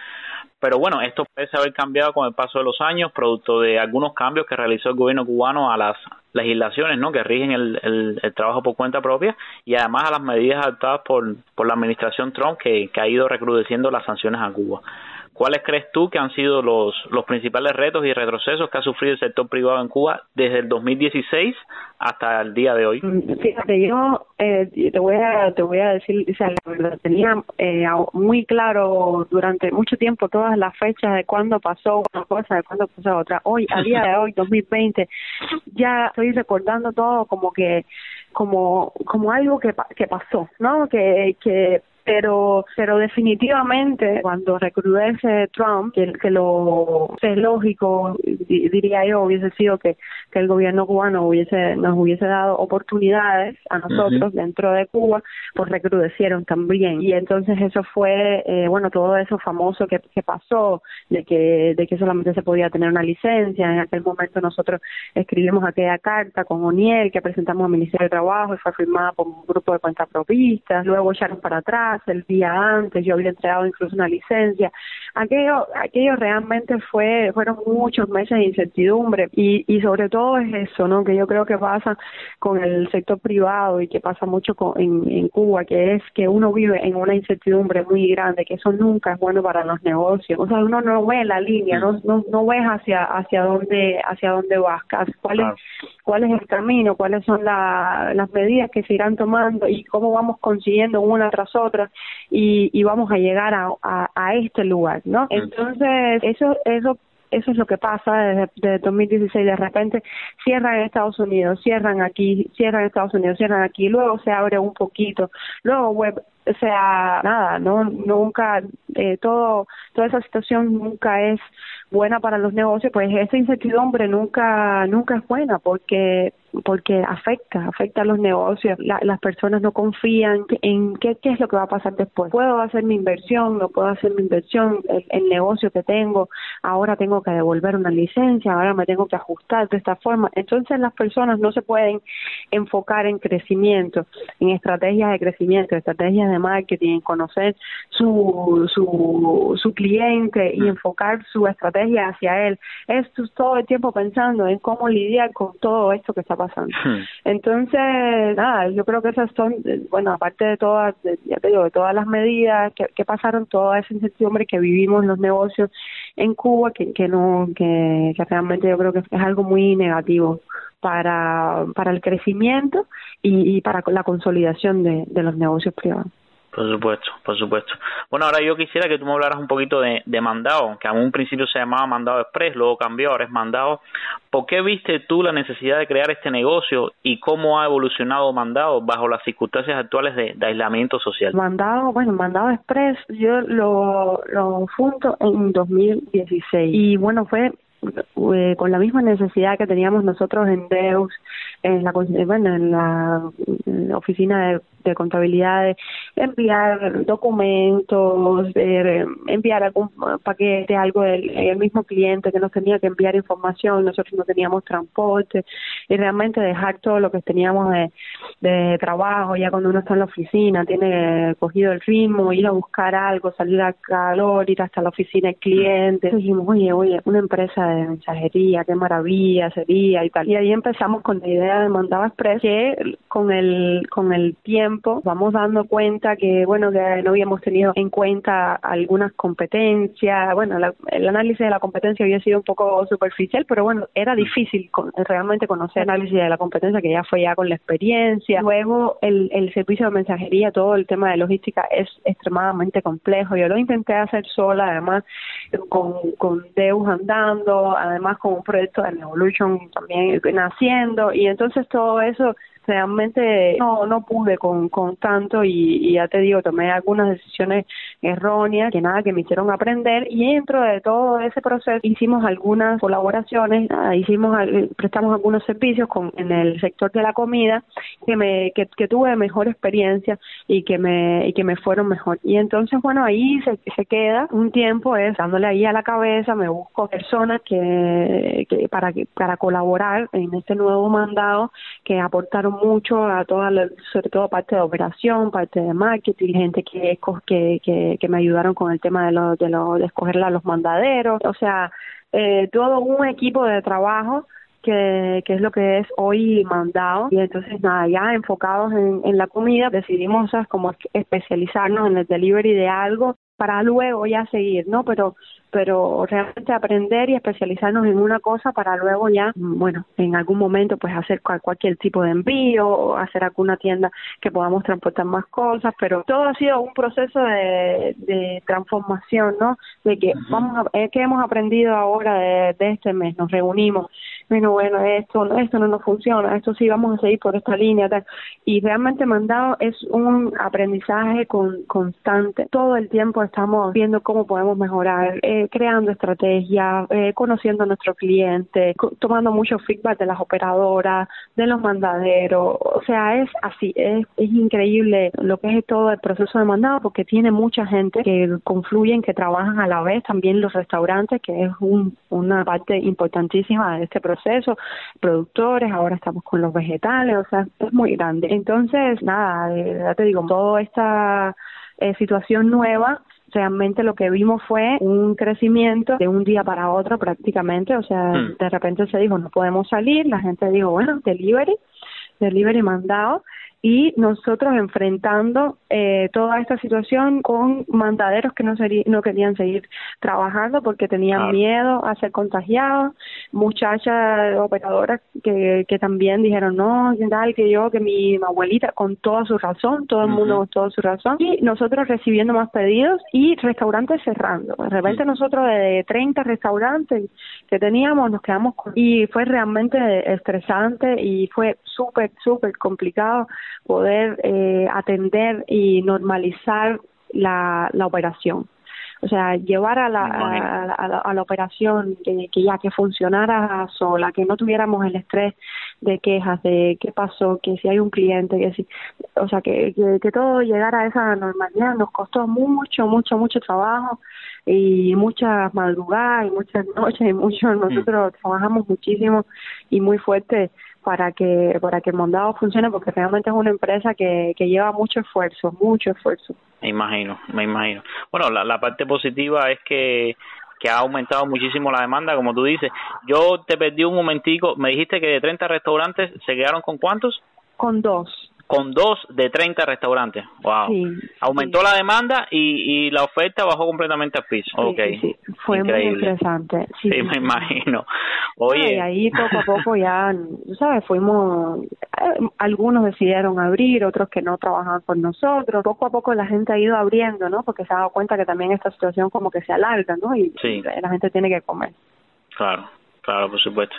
Pero bueno, esto parece haber cambiado con el paso de los años, producto de algunos cambios que realizó el gobierno cubano a las legislaciones ¿no? que rigen el, el, el trabajo por cuenta propia y además a las medidas adoptadas por, por la administración Trump que, que ha ido recrudeciendo las sanciones a Cuba. ¿Cuáles crees tú que han sido los, los principales retos y retrocesos que ha sufrido el sector privado en Cuba desde el 2016 hasta el día de hoy? Fíjate, yo eh, te voy a te voy a decir, o sea, la verdad, tenía eh, muy claro durante mucho tiempo todas las fechas de cuándo pasó una cosa, de cuándo pasó otra. Hoy, a día de hoy, 2020, ya estoy recordando todo como que como como algo que que pasó, ¿no? Que que pero pero definitivamente cuando recrudece Trump que, que lo que es lógico di- diría yo hubiese sido que, que el gobierno cubano hubiese nos hubiese dado oportunidades a nosotros dentro de Cuba pues recrudecieron también. Y entonces eso fue eh, bueno todo eso famoso que, que pasó de que de que solamente se podía tener una licencia. En aquel momento nosotros escribimos aquella carta con O'Neill que presentamos al Ministerio de Trabajo y fue firmada por un grupo de cuentapropistas. Luego echaron para atrás el día antes yo había entregado incluso una licencia. Aquello aquello realmente fue fueron muchos meses de incertidumbre y y sobre todo es eso no que yo creo que pasa con el sector privado y que pasa mucho en, en Cuba que es que uno vive en una incertidumbre muy grande que eso nunca es bueno para los negocios. O sea uno no ve la línea no no, no ves hacia hacia dónde hacia dónde vas cuál es cuál es el camino, cuáles son la- las medidas que se irán tomando y cómo vamos consiguiendo una tras otra y, y vamos a llegar a, a, a este lugar, ¿no? Entonces, eso, eso eso es lo que pasa desde, desde 2016. De repente cierran en Estados Unidos, cierran aquí, cierran en Estados Unidos, cierran aquí, luego se abre un poquito, luego web, o sea, nada, no, nunca, eh, todo, toda esa situación nunca es buena para los negocios, pues esa incertidumbre nunca, nunca es buena porque porque afecta, afecta a los negocios. La- las personas no confían en qué, es lo que va a pasar después. Puedo hacer mi inversión, no puedo hacer mi inversión, el, el negocio que tengo, ahora tengo que devolver una licencia, ahora me tengo que ajustar de esta forma. Entonces las personas no se pueden enfocar en crecimiento, en estrategias de crecimiento, estrategias de marketing, en conocer su, su, su cliente y enfocar su estrategia hacia él. Es todo el tiempo pensando en cómo lidiar con todo esto que está pasando. Entonces, nada, yo creo que esas son, bueno, aparte de todas, de- ya te digo, de todas las medidas que, que pasaron, toda esa incertidumbre que vivimos los negocios en Cuba, que, que no, que, que realmente yo creo que es algo muy negativo para, para el crecimiento y, y para la consolidación de, de los negocios privados. Por supuesto, por supuesto. Bueno, ahora yo quisiera que tú me hablaras un poquito de, de mandado, que a un principio se llamaba mandado express, luego cambió, ahora es mandado. ¿Por qué viste tú la necesidad de crear este negocio y cómo ha evolucionado mandado bajo las circunstancias actuales de, de aislamiento social? Mandado, bueno, mandado express, yo lo, lo fundo en 2016 y bueno, fue eh, con la misma necesidad que teníamos nosotros en Deus, en la, eh, bueno, en la, oficina de, contabilidad, de enviar documentos, de enviar algún paquete, algo del el mismo cliente que nos tenía que enviar información, nosotros no teníamos transporte y realmente dejar todo lo que teníamos de, de trabajo, ya cuando uno está en la oficina, tiene cogido el ritmo, ir a buscar algo, salir al calor, ir hasta la oficina del cliente. Entonces dijimos, oye, oye, una empresa de de mensajería, qué maravilla sería y tal. Y ahí empezamos con la idea de Mandado Express, que con el, con el tiempo vamos dando cuenta que, bueno, que no habíamos tenido en cuenta algunas competencias. Bueno, el análisis de la competencia había sido un poco superficial, pero bueno, era difícil realmente conocer el análisis de la competencia, que ya fue ya con la experiencia. Luego, el, el servicio de mensajería, todo el tema de logística es extremadamente complejo. Yo lo intenté hacer sola, además con, con Deus andando, además con un proyecto de Evolution también naciendo, y entonces todo eso realmente no, no pude con, con tanto y, ya te digo, tomé algunas decisiones erróneas que nada, que me hicieron aprender y dentro de todo ese proceso hicimos algunas colaboraciones, ah, hicimos, prestamos algunos servicios con, en el sector de la comida que me, que, que tuve mejor experiencia y que me, y que me fueron mejor. Y entonces, bueno, ahí se, se queda un tiempo es dándole ahí a la cabeza, me busco personas que, que para, para colaborar en este nuevo mandado que aportaron mucho a toda, sobre todo parte de operación, parte de marketing, gente que, que, me ayudaron con el tema de, lo, de, lo, de escoger a los mandaderos, o sea, eh, todo un equipo de trabajo que, que, es lo que es hoy mandado. Y entonces nada ya enfocados en, en la comida decidimos como especializarnos en el delivery de algo para luego ya seguir no pero pero realmente aprender y especializarnos en una cosa para luego ya, bueno, en algún momento pues hacer cualquier tipo de envío o hacer alguna tienda que podamos transportar más cosas, pero todo ha sido un proceso de, de transformación, ¿no? De que vamos a, eh, ¿qué hemos aprendido ahora de, de este mes? Nos reunimos, bueno, bueno, esto, esto no nos funciona, esto sí vamos a seguir por esta línea, tal. y realmente mandado es un aprendizaje con, constante, todo el tiempo estamos viendo cómo podemos mejorar, eh, creando estrategias, eh, conociendo a nuestros clientes, tomando mucho feedback de las operadoras, de los mandaderos. O sea, es así, es, es increíble lo que es todo el proceso de mandado porque tiene mucha gente que confluyen, que trabajan a la vez, también los restaurantes, que es un, una parte importantísima de este proceso, productores, ahora estamos con los vegetales, o sea, es muy grande. Entonces, nada, ya te digo, toda esta eh, situación nueva realmente lo que vimos fue un crecimiento de un día para otro prácticamente, o sea, hmm. de repente se dijo no podemos salir, la gente dijo, bueno, delivery, delivery mandado, y nosotros enfrentando eh, toda esta situación con mandaderos que no, no querían seguir trabajando porque tenían miedo a ser contagiados, muchachas operadoras que, que también dijeron no, tal que yo, que mi, abuelita, con toda su razón, todo el mundo con toda su razón, y nosotros recibiendo más pedidos y restaurantes cerrando. De repente nosotros de 30 restaurantes que teníamos nos quedamos con... y fue realmente estresante y fue súper, súper complicado poder eh, atender y normalizar la, la operación. O sea, llevar a la, a, la, operación que, que, ya que funcionara sola, que no tuviéramos el estrés de quejas, de qué pasó, que si hay un cliente, que si, o sea, que, que, que todo llegara a esa normalidad nos costó mucho, mucho, mucho trabajo y muchas madrugadas y muchas noches y mucho, mm. nosotros trabajamos muchísimo y muy fuerte para que para que el Mondado funcione porque realmente es una empresa que, que lleva mucho esfuerzo, mucho esfuerzo. Me imagino, me imagino. Bueno, la, la parte positiva es que que ha aumentado muchísimo la demanda, como tú dices. Yo te perdí un momentico, me dijiste que de 30 restaurantes se quedaron con cuántos? Con dos con dos de 30 restaurantes. Wow. Aumentó la demanda y, y la oferta bajó completamente al piso. Sí, sí, Fue muy interesante. Sí, me imagino. Oye. Y ahí poco a poco ya, ¿sabes? Fuimos, eh, algunos decidieron abrir, otros que no trabajaban con nosotros. Poco a poco la gente ha ido abriendo, ¿no? Porque se ha dado cuenta que también esta situación como que se alarga, ¿no? Y la gente tiene que comer. Claro. Claro, por supuesto.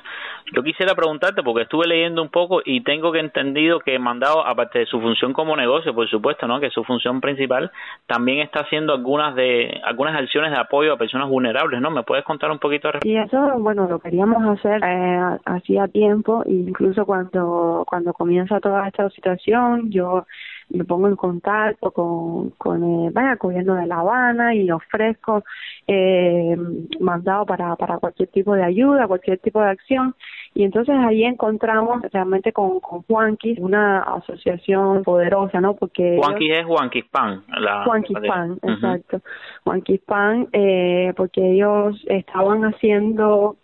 Yo quisiera preguntarte, porque estuve leyendo un poco y tengo que entendido que Mandado, aparte de su función como negocio, por supuesto, ¿no? que su función principal, también está haciendo algunas de algunas acciones de apoyo a personas vulnerables, ¿no? ¿Me puedes contar un poquito? Sí, eso, bueno, lo queríamos hacer eh, hacía tiempo, incluso cuando, cuando comienza toda esta situación, yo me pongo en contacto con, con el, vaya, gobierno de La Habana y ofrezco eh, mandado para, para cualquier tipo de ayuda, cualquier tipo de acción. Y entonces ahí encontramos realmente con, con Juanquis una asociación poderosa, ¿no? Porque... Juanquis es Juanquispan. La, Juanquispan, exacto. Juanquispan, eh, porque ellos estaban haciendo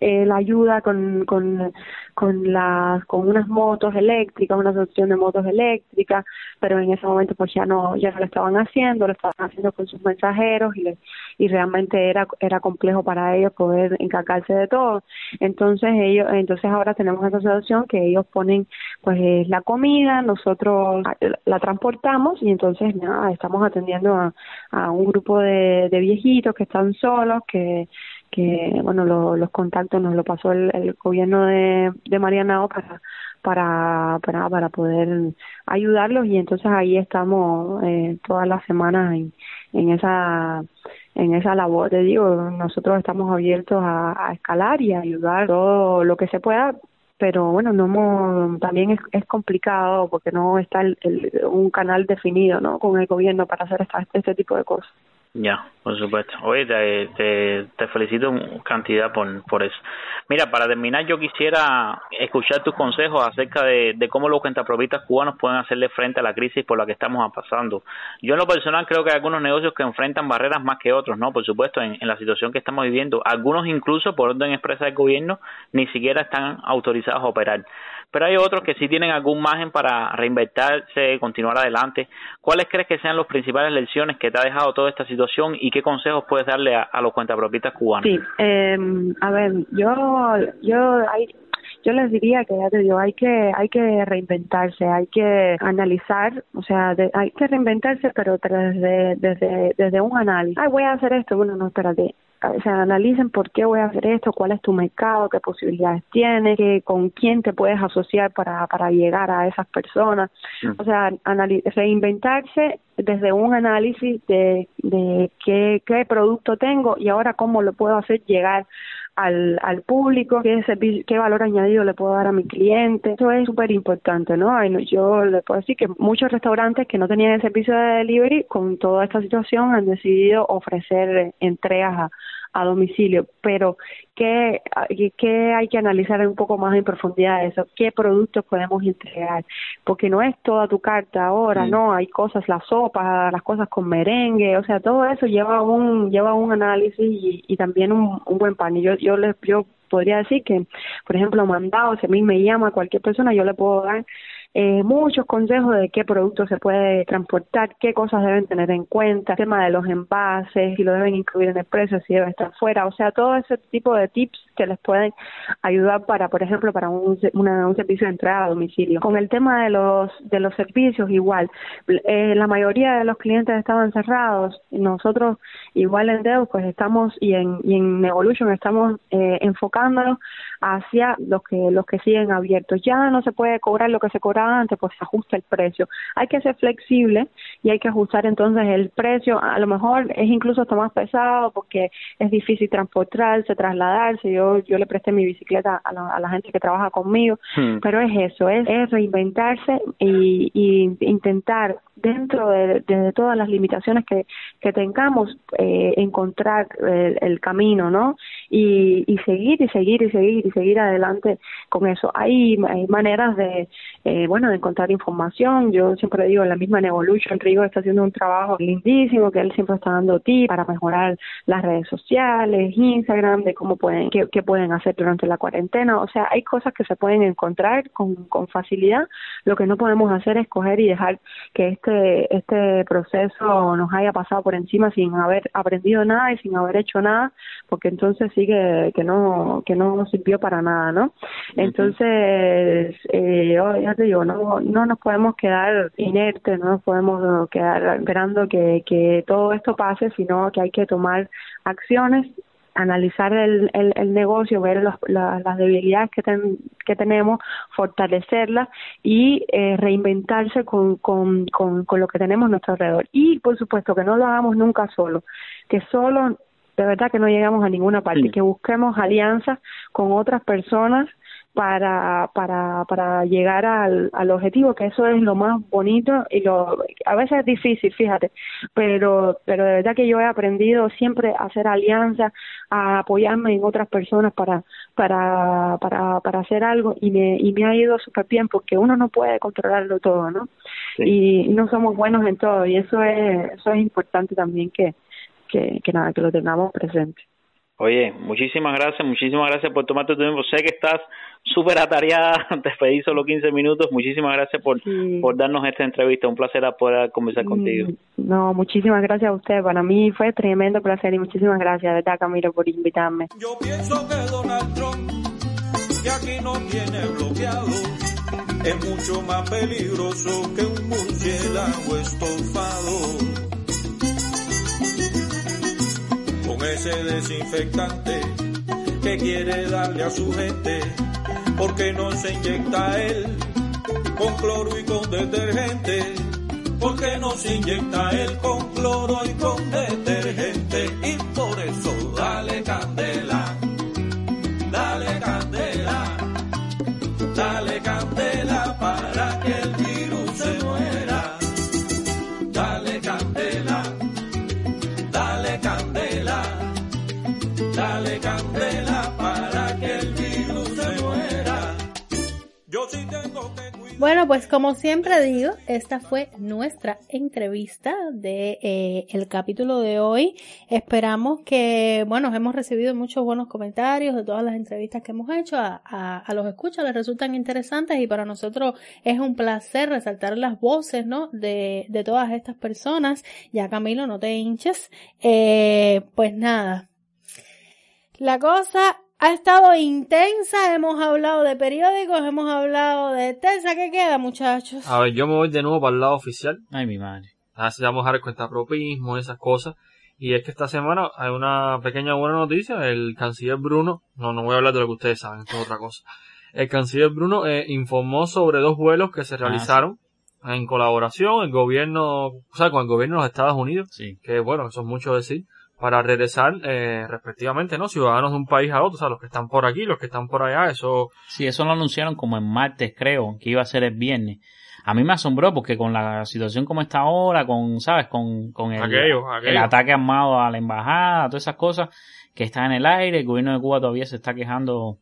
eh, la ayuda con, con, con, las, con unas motos eléctricas, una asociación de motos eléctricas, pero en ese momento pues ya no, ya no lo estaban haciendo, lo estaban haciendo con sus mensajeros y, le, y realmente era, era complejo para ellos poder encargarse de todo. Entonces ellos, entonces ahora tenemos esa asociación que ellos ponen pues la comida, nosotros la transportamos y entonces nada, estamos atendiendo a, a un grupo de, de viejitos que están solos, que que bueno los contactos nos lo pasó el, el gobierno de, de Marianao para para, para poder ayudarlos y entonces ahí estamos eh, todas las semanas en, esa en esa labor. Te digo nosotros estamos abiertos a, escalar y a ayudar todo lo que se pueda pero bueno no hemos, también es, complicado porque no está el, un canal definido no con el gobierno para hacer esta, este tipo de cosas ya, por supuesto. Oye, te, te, te felicito cantidad por, por eso. Mira, para terminar, yo quisiera escuchar tus consejos acerca de, de cómo los cuentapropistas cubanos pueden hacerle frente a la crisis por la que estamos pasando. Yo en lo personal creo que hay algunos negocios que enfrentan barreras más que otros, ¿no? Por supuesto, en, en la situación que estamos viviendo. Algunos incluso, por orden expresa del gobierno, ni siquiera están autorizados a operar pero hay otros que sí tienen algún margen para reinventarse, continuar adelante. ¿Cuáles crees que sean las principales lecciones que te ha dejado toda esta situación y qué consejos puedes darle a, a los cuentapropistas cubanos? Sí, eh, a ver, yo, yo, hay, yo les diría que ya te digo hay que hay que reinventarse hay que analizar o sea de, hay que reinventarse pero desde desde desde un análisis ay voy a hacer esto bueno no espérate o sea, analicen por qué voy a hacer esto, cuál es tu mercado, qué posibilidades tienes, qué, con quién te puedes asociar para, para llegar a esas personas. O sea, reinventarse desde un análisis de, de qué, qué producto tengo y ahora cómo lo puedo hacer llegar al, al público, qué, servicio, qué valor añadido le puedo dar a mi cliente. Eso es súper importante, ¿no? Yo le puedo decir que muchos restaurantes que no tenían el servicio de delivery, con toda esta situación, han decidido ofrecer entregas a, a domicilio, pero ¿qué, ¿qué hay que analizar un poco más en profundidad de eso? ¿Qué productos podemos entregar? Porque no es toda tu carta ahora, ¿no? Hay cosas, la sopa, las cosas con merengue, o sea, todo eso lleva un lleva un análisis y, y también un, un buen pan. Y yo, yo, les, yo podría decir que, por ejemplo, mandado, si a mí me llama cualquier persona, yo le puedo dar eh, muchos consejos de qué producto se puede transportar, qué cosas deben tener en cuenta, el tema de los envases, si lo deben incluir en el precio, si debe estar fuera, o sea, todo ese tipo de tips que les pueden ayudar para, por ejemplo, para un, una, un servicio de entrada a domicilio. Con el tema de los de los servicios, igual, eh, la mayoría de los clientes estaban cerrados, nosotros igual en Deus, pues estamos y en, y en Evolution estamos eh, enfocándonos hacia los que los que siguen abiertos. Ya no se puede cobrar lo que se cobraba antes, pues se ajusta el precio. Hay que ser flexible y hay que ajustar entonces el precio. A lo mejor es incluso hasta más pesado porque es difícil transportarse, trasladarse. Yo yo le presté mi bicicleta a la, a la gente que trabaja conmigo, Hmm. pero es eso, es, es reinventarse y, y intentar dentro de, de todas las limitaciones que, que tengamos eh, encontrar el, el camino, ¿no? Y, y seguir y seguir y seguir y seguir adelante con eso. Hay, hay maneras de, eh, bueno, de encontrar información. Yo siempre digo, la misma en Evolution, Rigo está haciendo un trabajo lindísimo, que él siempre está dando tips para mejorar las redes sociales, Instagram, de cómo pueden, qué, qué pueden hacer durante la cuarentena. O sea, hay cosas que se pueden encontrar con, con facilidad. Lo que no podemos hacer es coger y dejar que este este proceso nos haya pasado por encima sin haber aprendido nada y sin haber hecho nada porque entonces sí que, que no que no nos sirvió para nada no entonces eh, yo ya te digo no no nos podemos quedar inertes no nos podemos quedar esperando que que todo esto pase sino que hay que tomar acciones analizar el, el, el negocio, ver los, la, las debilidades que, ten, que tenemos, fortalecerlas y eh, reinventarse con, con, con, con lo que tenemos a nuestro alrededor. Y por supuesto que no lo hagamos nunca solo, que solo de verdad que no llegamos a ninguna parte, que busquemos alianzas con otras personas para para para llegar al, al objetivo que eso es lo más bonito y lo a veces es difícil fíjate pero pero de verdad que yo he aprendido siempre a hacer alianzas a apoyarme en otras personas para para para para hacer algo y me y me ha ido súper bien porque uno no puede controlarlo todo no y no somos buenos en todo y eso es eso es importante también que que, que nada que lo tengamos presente Oye, muchísimas gracias, muchísimas gracias por tomarte tu tiempo. Sé que estás súper atareada, te pedí solo 15 minutos. Muchísimas gracias por, por darnos esta entrevista. Un placer poder conversar contigo. Mm, No, muchísimas gracias a usted. Para mí fue tremendo placer y muchísimas gracias, de verdad, Camilo, por invitarme. Yo pienso que Donald Trump, que aquí no tiene bloqueado, es mucho más peligroso que un murciélago estofado. Con ese desinfectante que quiere darle a su gente, porque no se inyecta él con cloro y con detergente? Porque no se inyecta él con cloro y con detergente? Y por eso dale candela, Bueno, pues como siempre digo, esta fue nuestra entrevista de eh, el capítulo de hoy. Esperamos que, bueno, hemos recibido muchos buenos comentarios de todas las entrevistas que hemos hecho. A, a, los escuchas les resultan interesantes y para nosotros es un placer resaltar las voces, ¿no? De, de todas estas personas. Ya Camilo, no te hinches. Eh, pues nada. La cosa ha estado intensa, hemos hablado de periódicos, hemos hablado de TESA, ¿qué queda muchachos? A ver, yo me voy de nuevo para el lado oficial. Ay, mi madre. Así vamos a dar cuenta propismo, esas cosas. Y es que esta semana hay una pequeña buena noticia. El canciller Bruno, no, no voy a hablar de lo que ustedes saben, esto es otra cosa. El canciller Bruno eh, informó sobre dos vuelos que se realizaron en colaboración, el gobierno, o sea, con el gobierno de los Estados Unidos, Sí. que bueno, eso es mucho decir, para regresar eh, respectivamente, ¿no? Ciudadanos de un país a otro, o sea, los que están por aquí, los que están por allá, eso Sí, eso lo anunciaron como en martes, creo, que iba a ser el viernes. A mí me asombró porque con la situación como está ahora, con, ¿sabes? Con, con el, Aquello, aquello. el ataque armado a la embajada, todas esas cosas que están en el aire, el gobierno de Cuba todavía se está quejando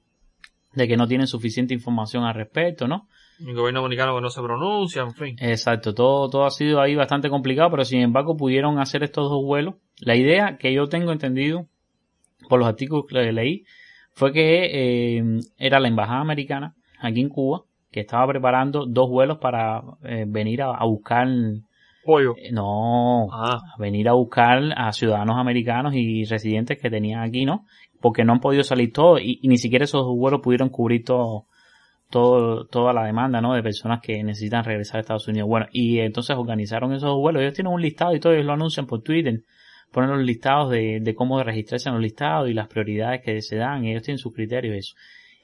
de que no tienen suficiente información al respecto, ¿no? El gobierno dominicano que no se pronuncia, en fin. Exacto, todo, todo ha sido ahí bastante complicado, pero sin embargo pudieron hacer estos dos vuelos. La idea que yo tengo entendido por los artículos que leí fue que eh, era la embajada americana aquí en Cuba que estaba preparando dos vuelos para eh, venir a, a buscar pollo. no, Ah. a venir a buscar a ciudadanos americanos y residentes que tenían aquí, ¿no? Porque no han podido salir todos y, y ni siquiera esos dos vuelos pudieron cubrir todo, todo, toda la demanda, ¿no? De personas que necesitan regresar a Estados Unidos. Bueno, y entonces organizaron esos vuelos. Ellos tienen un listado y todo, ellos lo anuncian por Twitter. Ponen los listados de, de cómo registrarse en los listados y las prioridades que se dan. Ellos tienen sus criterios y eso.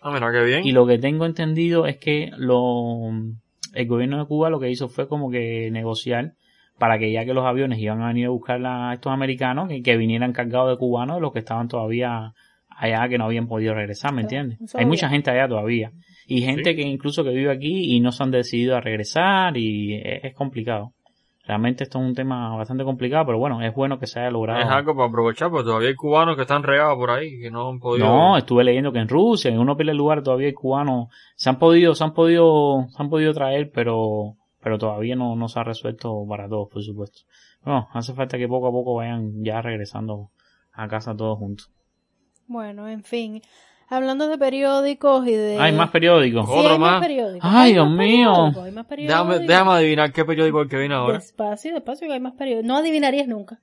Ah, mira, qué bien. Y lo que tengo entendido es que lo, el gobierno de Cuba lo que hizo fue como que negociar para que ya que los aviones iban a venir a buscar a estos americanos, que, que vinieran cargados de cubanos de los que estaban todavía allá que no habían podido regresar, ¿me entiendes? Hay mucha gente allá todavía. Y gente que incluso que vive aquí y no se han decidido a regresar y es, es complicado. Realmente esto es un tema bastante complicado, pero bueno, es bueno que se haya logrado. Es algo para aprovechar, porque todavía hay cubanos que están regados por ahí, que no han podido... No, estuve leyendo que en Rusia, en uno de los lugares todavía hay cubanos, se han podido, se han podido, se han podido traer, pero, pero todavía no, no se ha resuelto para todos, por supuesto. Bueno, hace falta que poco a poco vayan ya regresando a casa todos juntos. Bueno, en fin. Hablando de periódicos y de... Hay más periódicos. Sí, hay más periódicos. Ay, Hay Dios más mío. periódicos, hay más Déjame, periódicos. déjame adivinar qué periódico es el que viene ahora. Despacio, despacio que hay más periódicos. No adivinarías nunca.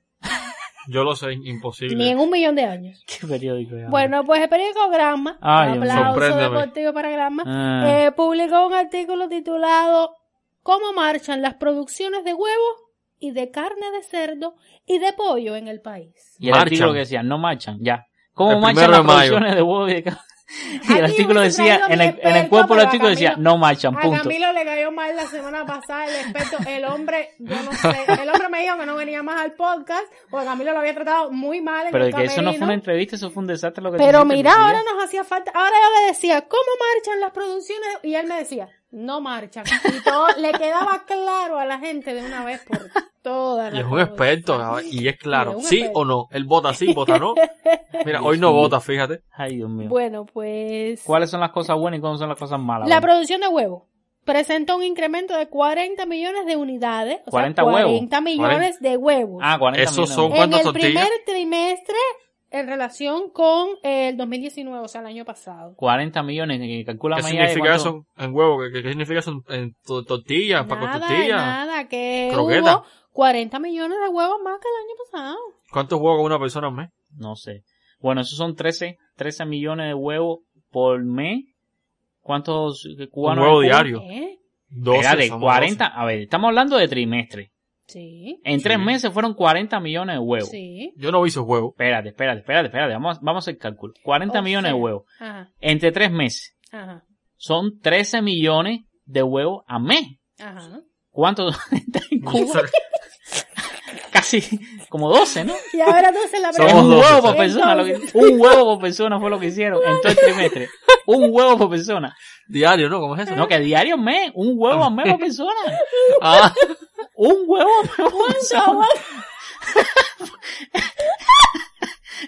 Yo lo sé, imposible. Ni en un millón de años. ¿Qué periódico? Bueno, pues el periódico Gramma, Ay, mío. aplauso deportivo para Gramma, Ah. eh, publicó un artículo titulado ¿Cómo marchan las producciones de huevos y de carne de cerdo y de pollo en el país? Y el Marchan. artículo que decía, no marchan, ya. ¿Cómo El marchan primero las de producciones de huevos y de ca- Y el artículo decía, en el, en el experto, cuerpo del pero a artículo decía, Camilo- no marchan, A punto. Camilo le cayó mal la semana pasada el experto, el hombre, yo no sé, el hombre me dijo que no venía más al podcast, porque Camilo lo había tratado muy mal en Pero el que eso no fue camerino. una entrevista, eso fue un desastre lo que Pero mira, ahora nos hacía falta. Ahora yo le decía, ¿cómo marchan las producciones? Y él me decía, no marchan. Y todo le quedaba claro a la gente de una vez por todas. Y es un experto, y es claro, Sí, o no. Él vota sí, vota no. Mira, hoy no mío. vota, fíjate. Ay, Dios mío. Bueno, pues. ¿Cuáles son las cosas buenas y cuáles son las cosas malas? La Bueno, producción de huevos presenta un incremento de 40 millones de unidades. O 40 sea, huevos. 40 millones de huevos. Ah, 40 Esos millones. son- en ¿cuántas el tortillas? primer trimestre en relación con el 2019, o sea, el año pasado. 40 millones, que calcula ¿Qué significa eso en huevo? ¿Qué, qué significa eso en, en to- tortilla, pan con Nada, que croqueta. hubo 40 millones de huevos más que el año pasado. ¿Cuántos huevos una persona al mes? No sé. Bueno, esos son 13, 13 millones de huevos por mes. ¿Cuántos cubanos? Un huevo diario. ¿Eh? 12, Espérate, somos 40, a ver, estamos hablando de trimestre. Sí. En tres meses fueron 40 millones de huevos. Sí. Yo no vi esos huevos. Espérate, espérate, espérate, espérate. Vamos, vamos a hacer cálculo. 40 O millones de huevos. Ajá, Entre tres meses. ajá, Son 13 millones de huevos a mes. ajá. ¿Cuánto está en Cuba? Casi como 12, ¿no? Y ahora entonces la Es pregunta. un huevo por persona. lo que- Entonces- un huevo por persona fue lo que hicieron en todo el trimestre. Un huevo por persona. Diario, ¿no? ¿Cómo es eso? No, que diario mes. Un huevo al mes por persona. Ah, Un huevo al mes por persona.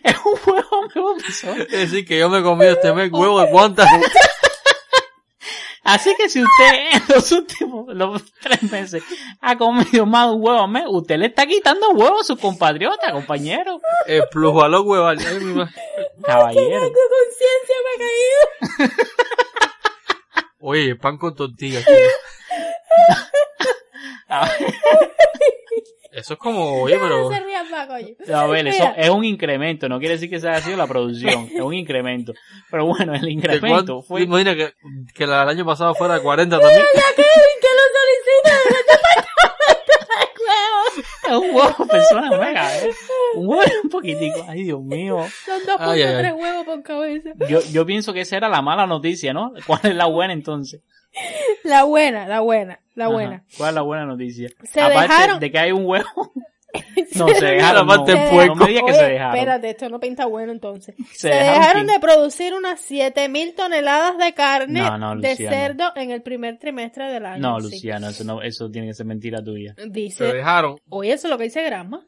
Es un huevo al mes por persona. es decir, que yo me he comido este mes huevo de cuántas. Así que si usted en los últimos los tres meses ha comido más huevo mes, usted le está quitando huevos a sus compatriotas, compañero. Hueval. Ay, mi ma- Caballero. ¿Qué conciencia me ha caído? Oye, pan con tortilla. Eso es como, oye, pero... No se rían más, coño. No, a ver, eso Mira, es un incremento, no quiere decir que se haya sido la producción, es un incremento. Pero bueno, el ¿de incremento fue Imagina que, que la del año pasado fuera de 40 también. Ya Kevin, que lo solicita en el departamento de huevos. es un huevo persona, mega, ¿eh? Un huevo un poquitico, ay Dios mío. Son 2.3 Ay, ay, ay. huevos por cabeza. Yo, yo pienso que esa era la mala noticia, ¿no? ¿Cuál es la buena entonces? La buena, la buena, la Ajá, buena. ¿Cuál es la buena noticia? Se Aparte dejaron- de que hay un huevo. No, se dejaron. No, parte no puerco. me digas que Oye, se dejaron. espérate, esto no pinta bueno entonces. Se Se, dejaron dejaron de producir unas 7000 toneladas de carne No, no, de cerdo en el primer trimestre del año. No, sí. Luciano, eso, no, eso tiene que ser mentira tuya. Se Dice, dejaron. oye, eso es lo que dice Gramma.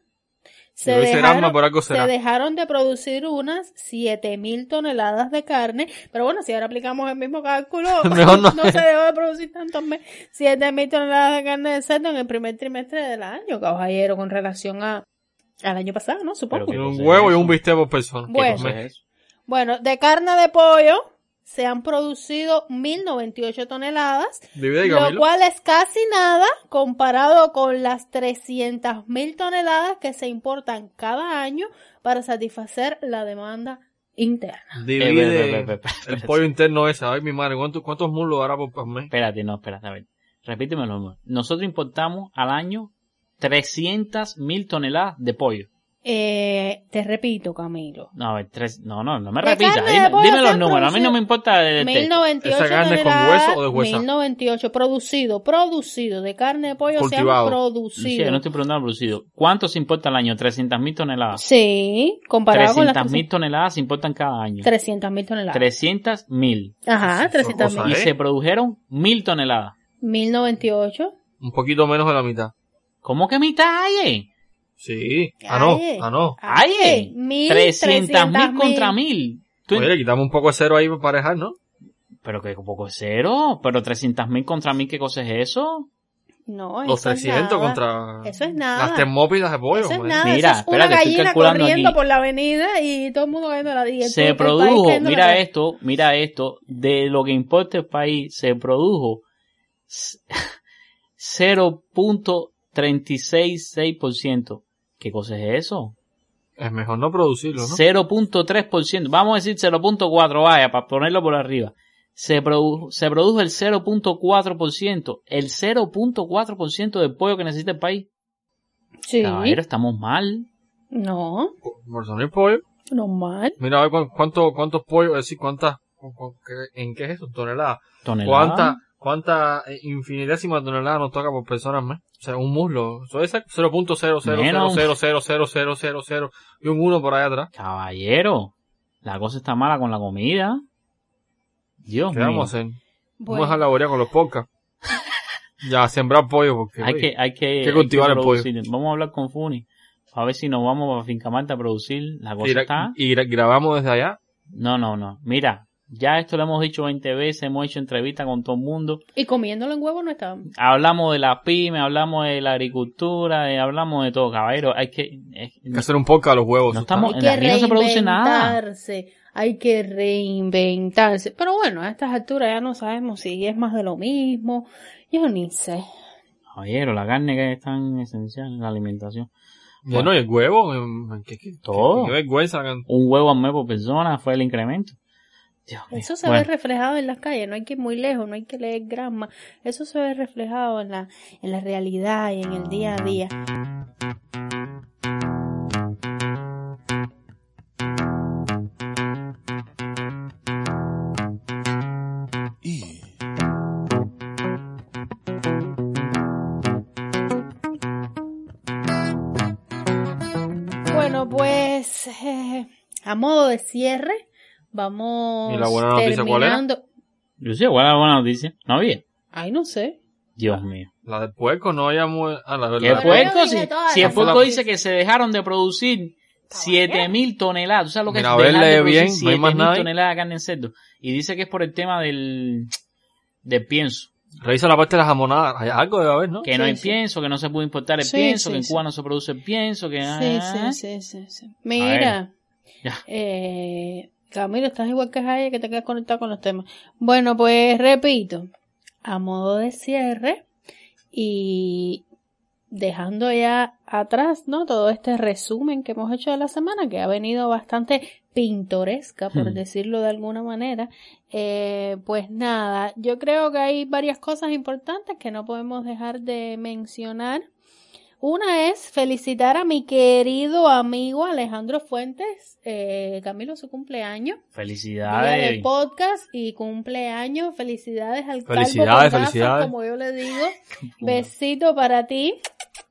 Por algo se dejaron de producir unas 7000 toneladas de carne, pero bueno, si ahora aplicamos el mismo cálculo, Mejor no. se dejó de producir tantos mes, 7000 toneladas de carne de cerdo en el primer trimestre del año, caballero, con relación a al año pasado, ¿no? Supongo. Pero Un huevo es y un bistec por persona. Bueno, de carne de pollo se han producido 1098 toneladas, Divide, lo cual es casi nada comparado con las 300.000 toneladas que se importan cada año para satisfacer la demanda interna. Eh, Divide ve, el pollo interno ese. Ay, mi madre, ¿cuántos, cuántos muslos hará por mes? Espérate, no, espérate, a ver. Repítemelo. Nosotros importamos al año 300 mil toneladas de pollo. Eh, te repito, Camilo. No, a ver, tres, no, no, no me De repitas. de Dime, los números. A mí no me importa de, de- 1098 ¿Esa carne con hueso o deshuesada? 1098 producido, producido de carne de pollo se han Cultivado. Producido. no estoy preguntando producido. ¿Cuánto se importa al año? 300 mil toneladas. Sí, comparado con las 300 mil toneladas se importan cada año. 300 mil toneladas. 300 mil. Ajá, 300 cosa, mil. Y ¿eh? se produjeron mil toneladas. 1098. Un poquito menos de la mitad. ¿Cómo que mitad hay? Sí. Ah, no. Ay, Ah, no. Hay. Mil, 300 mil 300.000. contra mil. Tú- Oye, le quitamos un poco de cero ahí para parejar, ¿no? Pero que poco es cero. Pero 300 mil contra mil, ¿qué cosa es eso? No, Los eso es 300 nada. contra Eso es nada. las termópilas de pollo. Eso es nada, Mira, eso es una espérate, estoy gallina calculando corriendo aquí. por la avenida y todo el mundo cayendo la el- se produjo, mira la- esto, mira esto, de lo que importa el país, se produjo s- 0.366%. ¿Qué cosa es eso? Es mejor no producirlo, ¿no? 0.3%. Vamos a decir 0.4, vaya, para ponerlo por arriba. Se produjo, se produjo el 0.4%. El 0.4% del pollo que necesita el país. Sí. Caballero, estamos mal. No, Por el pollo. normal. Mira, a ver cuán- cuánto, cuántos pollos, es decir, cuántas, ¿en qué es eso? Toneladas. Tonelada. ¿Cuánta, cuánta eh, infinitésima tonelada nos toca por persona al mes? O sea, un muslo. Eso es 0.000000000 y un 1 por ahí atrás. Caballero, la cosa está mala con la comida. Dios ¿Qué mío. vamos a hacer? Bueno. Vamos a laborear con los podcasts. ya, sembrar pollo porque... Hay oye, que, hay que, hay que hay cultivar el pollo. producir. Vamos a hablar con Funi. A ver si nos vamos a Finca Marta a producir. La cosa y, está. y gra- grabamos desde allá. No, no, no. Mira, Ya esto lo hemos dicho 20 veces, hemos hecho entrevistas con todo el mundo. Y comiéndolo en huevo no está. Hablamos de la pyme, hablamos de la agricultura, hablamos de todo, caballero. Hay que, es- Hay que hacer un podcast a los huevos. no estamos, Hay que aquí no se produce nada. reinventarse, hay que reinventarse. Pero bueno, a estas alturas ya no sabemos si es más de lo mismo. Yo ni sé. Caballero, la carne que es tan esencial en la alimentación. Bueno, y el huevo, ¿qué, qué, Todo. qué- qué vergüenza. Un huevo al mes por persona fue el incremento. Eso se Bueno, ve reflejado en las calles, no hay que ir muy lejos, no hay que leer grama. Eso se ve reflejado en la, en la realidad y en el día a día. Bueno, pues eh, a modo de cierre, vamos ¿Y la buena noticia cuál era? terminando. Yo sé, ¿cuál es la buena noticia? ¿No había? Ay, no sé. Dios mío. La del puerco no haya muy... Ah, la ¿Qué verdad. puerco? yo Si, si el las puerco dice que se dejaron de producir 7000 toneladas. ¿Tú sabes lo que Mira, es dejar de producir bien, no hay más 7000 nada ahí. toneladas de carne en cerdo? Y dice que es por el tema del, del pienso. Revisa la parte de la jamonada. Hay algo debe haber, ¿no? Que no Sí, hay sí. pienso, que no se puede importar el Sí, pienso, sí, que en sí. Cuba no se produce el pienso, que... Sí, ah, sí, sí, sí, sí. Mira, Ya. eh, Camilo, estás igual que Jaya, que te quedas conectado con los temas. Bueno, pues repito, a modo de cierre y dejando ya atrás, ¿no? Todo este resumen que hemos hecho de la semana, que ha venido bastante pintoresca, por Hmm. decirlo de alguna manera. Eh, pues nada, yo creo que hay varias cosas importantes que no podemos dejar de mencionar. Una es felicitar a mi querido amigo Alejandro Fuentes, eh, Camilo, su cumpleaños. Felicidades. podcast y cumpleaños. Felicidades al calvo Felicidades, gafas, felicidades. como yo le digo. Besito para ti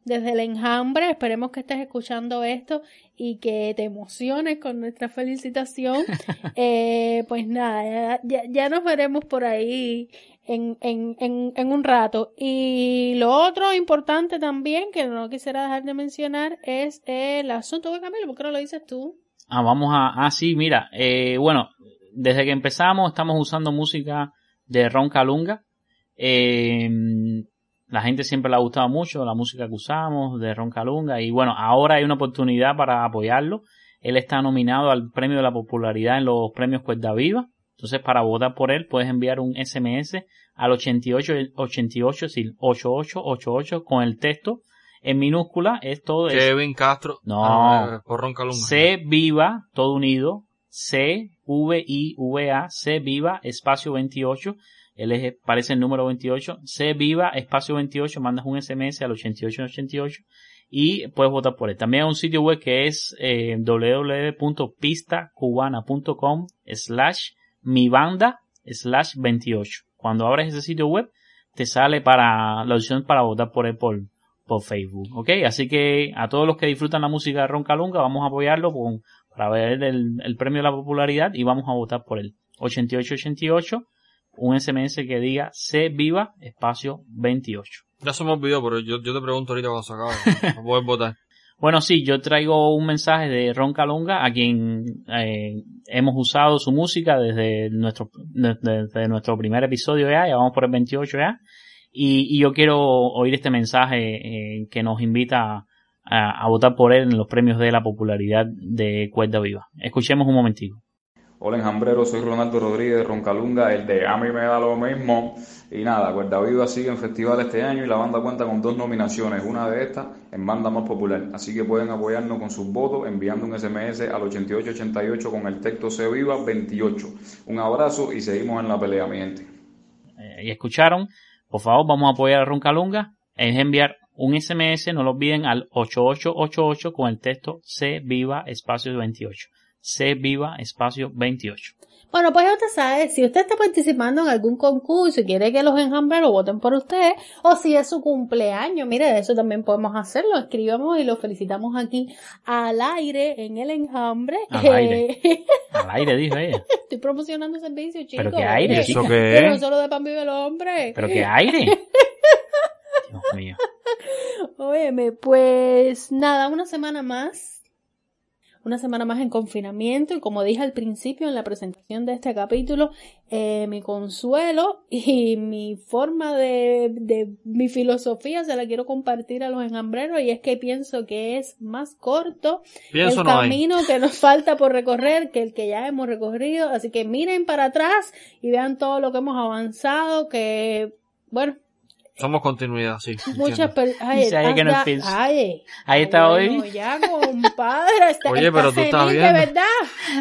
desde el enjambre. Esperemos que estés escuchando esto y que te emociones con nuestra felicitación. Eh, pues nada, ya, ya nos veremos por ahí en, en, en, en un rato. Y lo otro importante también que no quisiera dejar de mencionar es el asunto de Camilo. ¿Por qué no lo dices tú? Ah, vamos a... Ah, sí, mira. Eh, bueno, desde que empezamos estamos usando música de Ron Calunga. Eh, la gente siempre le ha gustado mucho la música que usamos de Ron Calunga. Y bueno, ahora hay una oportunidad para apoyarlo. Él está nominado al premio de la popularidad en los premios Cuerda Viva. Entonces, para votar por él, puedes enviar un SMS al 88, 88, sí, 8888 con el texto en minúscula. Es todo. es- Kevin Castro. No. Ah, Porrón Calunga. C viva, todo unido, C V I V A, C viva, espacio 28, él es, parece el número 28, C viva, espacio 28, mandas un SMS al 8888 y puedes votar por él. También hay un sitio web que es eh, www.pistacubana.com slash mi banda slash 28. Cuando abres ese sitio web, te sale para la opción para votar por él por, Facebook, ¿ok? Así que a todos los que disfrutan la música de Ron Calunga, vamos a apoyarlo con, para ver el, el premio de la popularidad y vamos a votar por él. 8888, un SMS que diga C viva, espacio 28. Ya se me olvidó, pero yo, yo te pregunto ahorita cuando se acabe. No puedes votar. Bueno, sí, yo traigo un mensaje de Ron Calunga, a quien eh, hemos usado su música desde nuestro, desde, nuestro primer episodio ya, ya vamos por el 28 ya, y, y yo quiero oír este mensaje eh, que nos invita a, a votar por él en los premios de la popularidad de Cuerda Viva. Escuchemos un momentico. Hola enjambrero, soy Ronaldo Rodríguez de Roncalunga, el de A mí me da lo mismo. Y nada, Cuerda Viva sigue en festival este año y la banda cuenta con dos nominaciones, una de estas en banda más popular. Así que pueden apoyarnos con sus votos enviando un SMS al 8888 con el texto Se Viva 28. Un abrazo y seguimos en la pelea, mi gente. Eh, y escucharon, por favor vamos a apoyar a Ron Calunga, es enviar un SMS, no lo olviden, al 8888 con el texto C viva espacio 28. C viva espacio 28. Bueno, pues usted sabe, si usted está participando en algún concurso y quiere que los enjambreros voten por usted, o si es su cumpleaños, mire, eso también podemos hacerlo, escribamos y lo felicitamos aquí al aire en el enjambre. Al aire. Al aire, dijo ella. Estoy promocionando servicios, chicos. Pero qué aire. ¿Eso que qué no es? solo de pan vive el hombre. Pero qué aire. Dios mío. Óyeme, pues nada, una semana más. Una semana más en confinamiento y como dije al principio en la presentación de este capítulo, eh, mi consuelo y mi forma de, de mi filosofía se la quiero compartir a los enjambreros y es que pienso que es más corto Pienso el no hay. camino que nos falta por recorrer que el que ya hemos recorrido, así que miren para atrás y vean todo lo que hemos avanzado, que bueno, Somos continuidad, sí. muchas personas, ahí está bueno, hoy. ya, compadre, está, Oye, pero tú estás senil de verdad,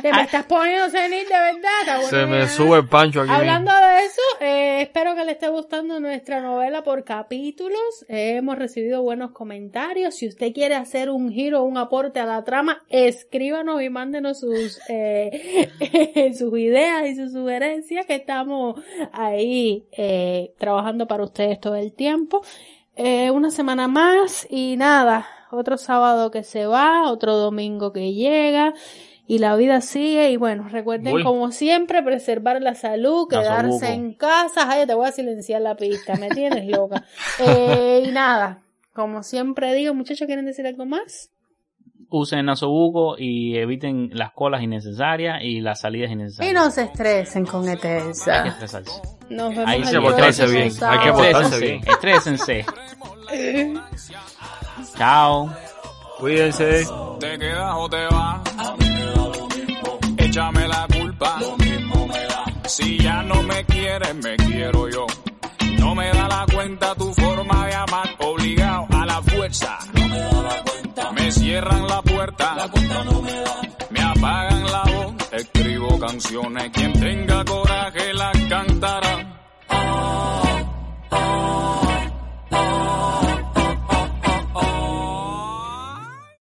te me estás poniendo senil de verdad, está Se me ya. sube el pancho aquí. Hablando de eso, eh, espero que le esté gustando nuestra novela por capítulos. Eh, hemos recibido buenos comentarios. Si usted quiere hacer un giro, un aporte a la trama, escríbanos y mándenos sus, eh, sus ideas y sus sugerencias que estamos ahí eh, trabajando para ustedes todo el tiempo. Eh, una semana más y nada, otro sábado que se va, otro domingo que llega y la vida sigue y bueno, recuerden Uy. como siempre preservar la salud, quedarse en casa, ay, te voy a silenciar la pista, me tienes loca. Eh, y nada, como siempre digo, muchachos, ¿quieren decir algo más? Usen nasobuco y eviten las colas innecesarias y las salidas Y innecesarias. no se estresen con Hay que estresarse. Nos vemos Ahí el se portarse próximo bien, hay que portarse Estrésense, bien. estrésense. Chao. Cuídense. ¿Te quedas o te vas? Échame la culpa. Si ya no me quieres, me quiero yo. No me da la cuenta tu forma de amar, a fuerza. Me cierran la puerta. me apagan la voz. Escribo canciones, quien tenga coraje las cantará.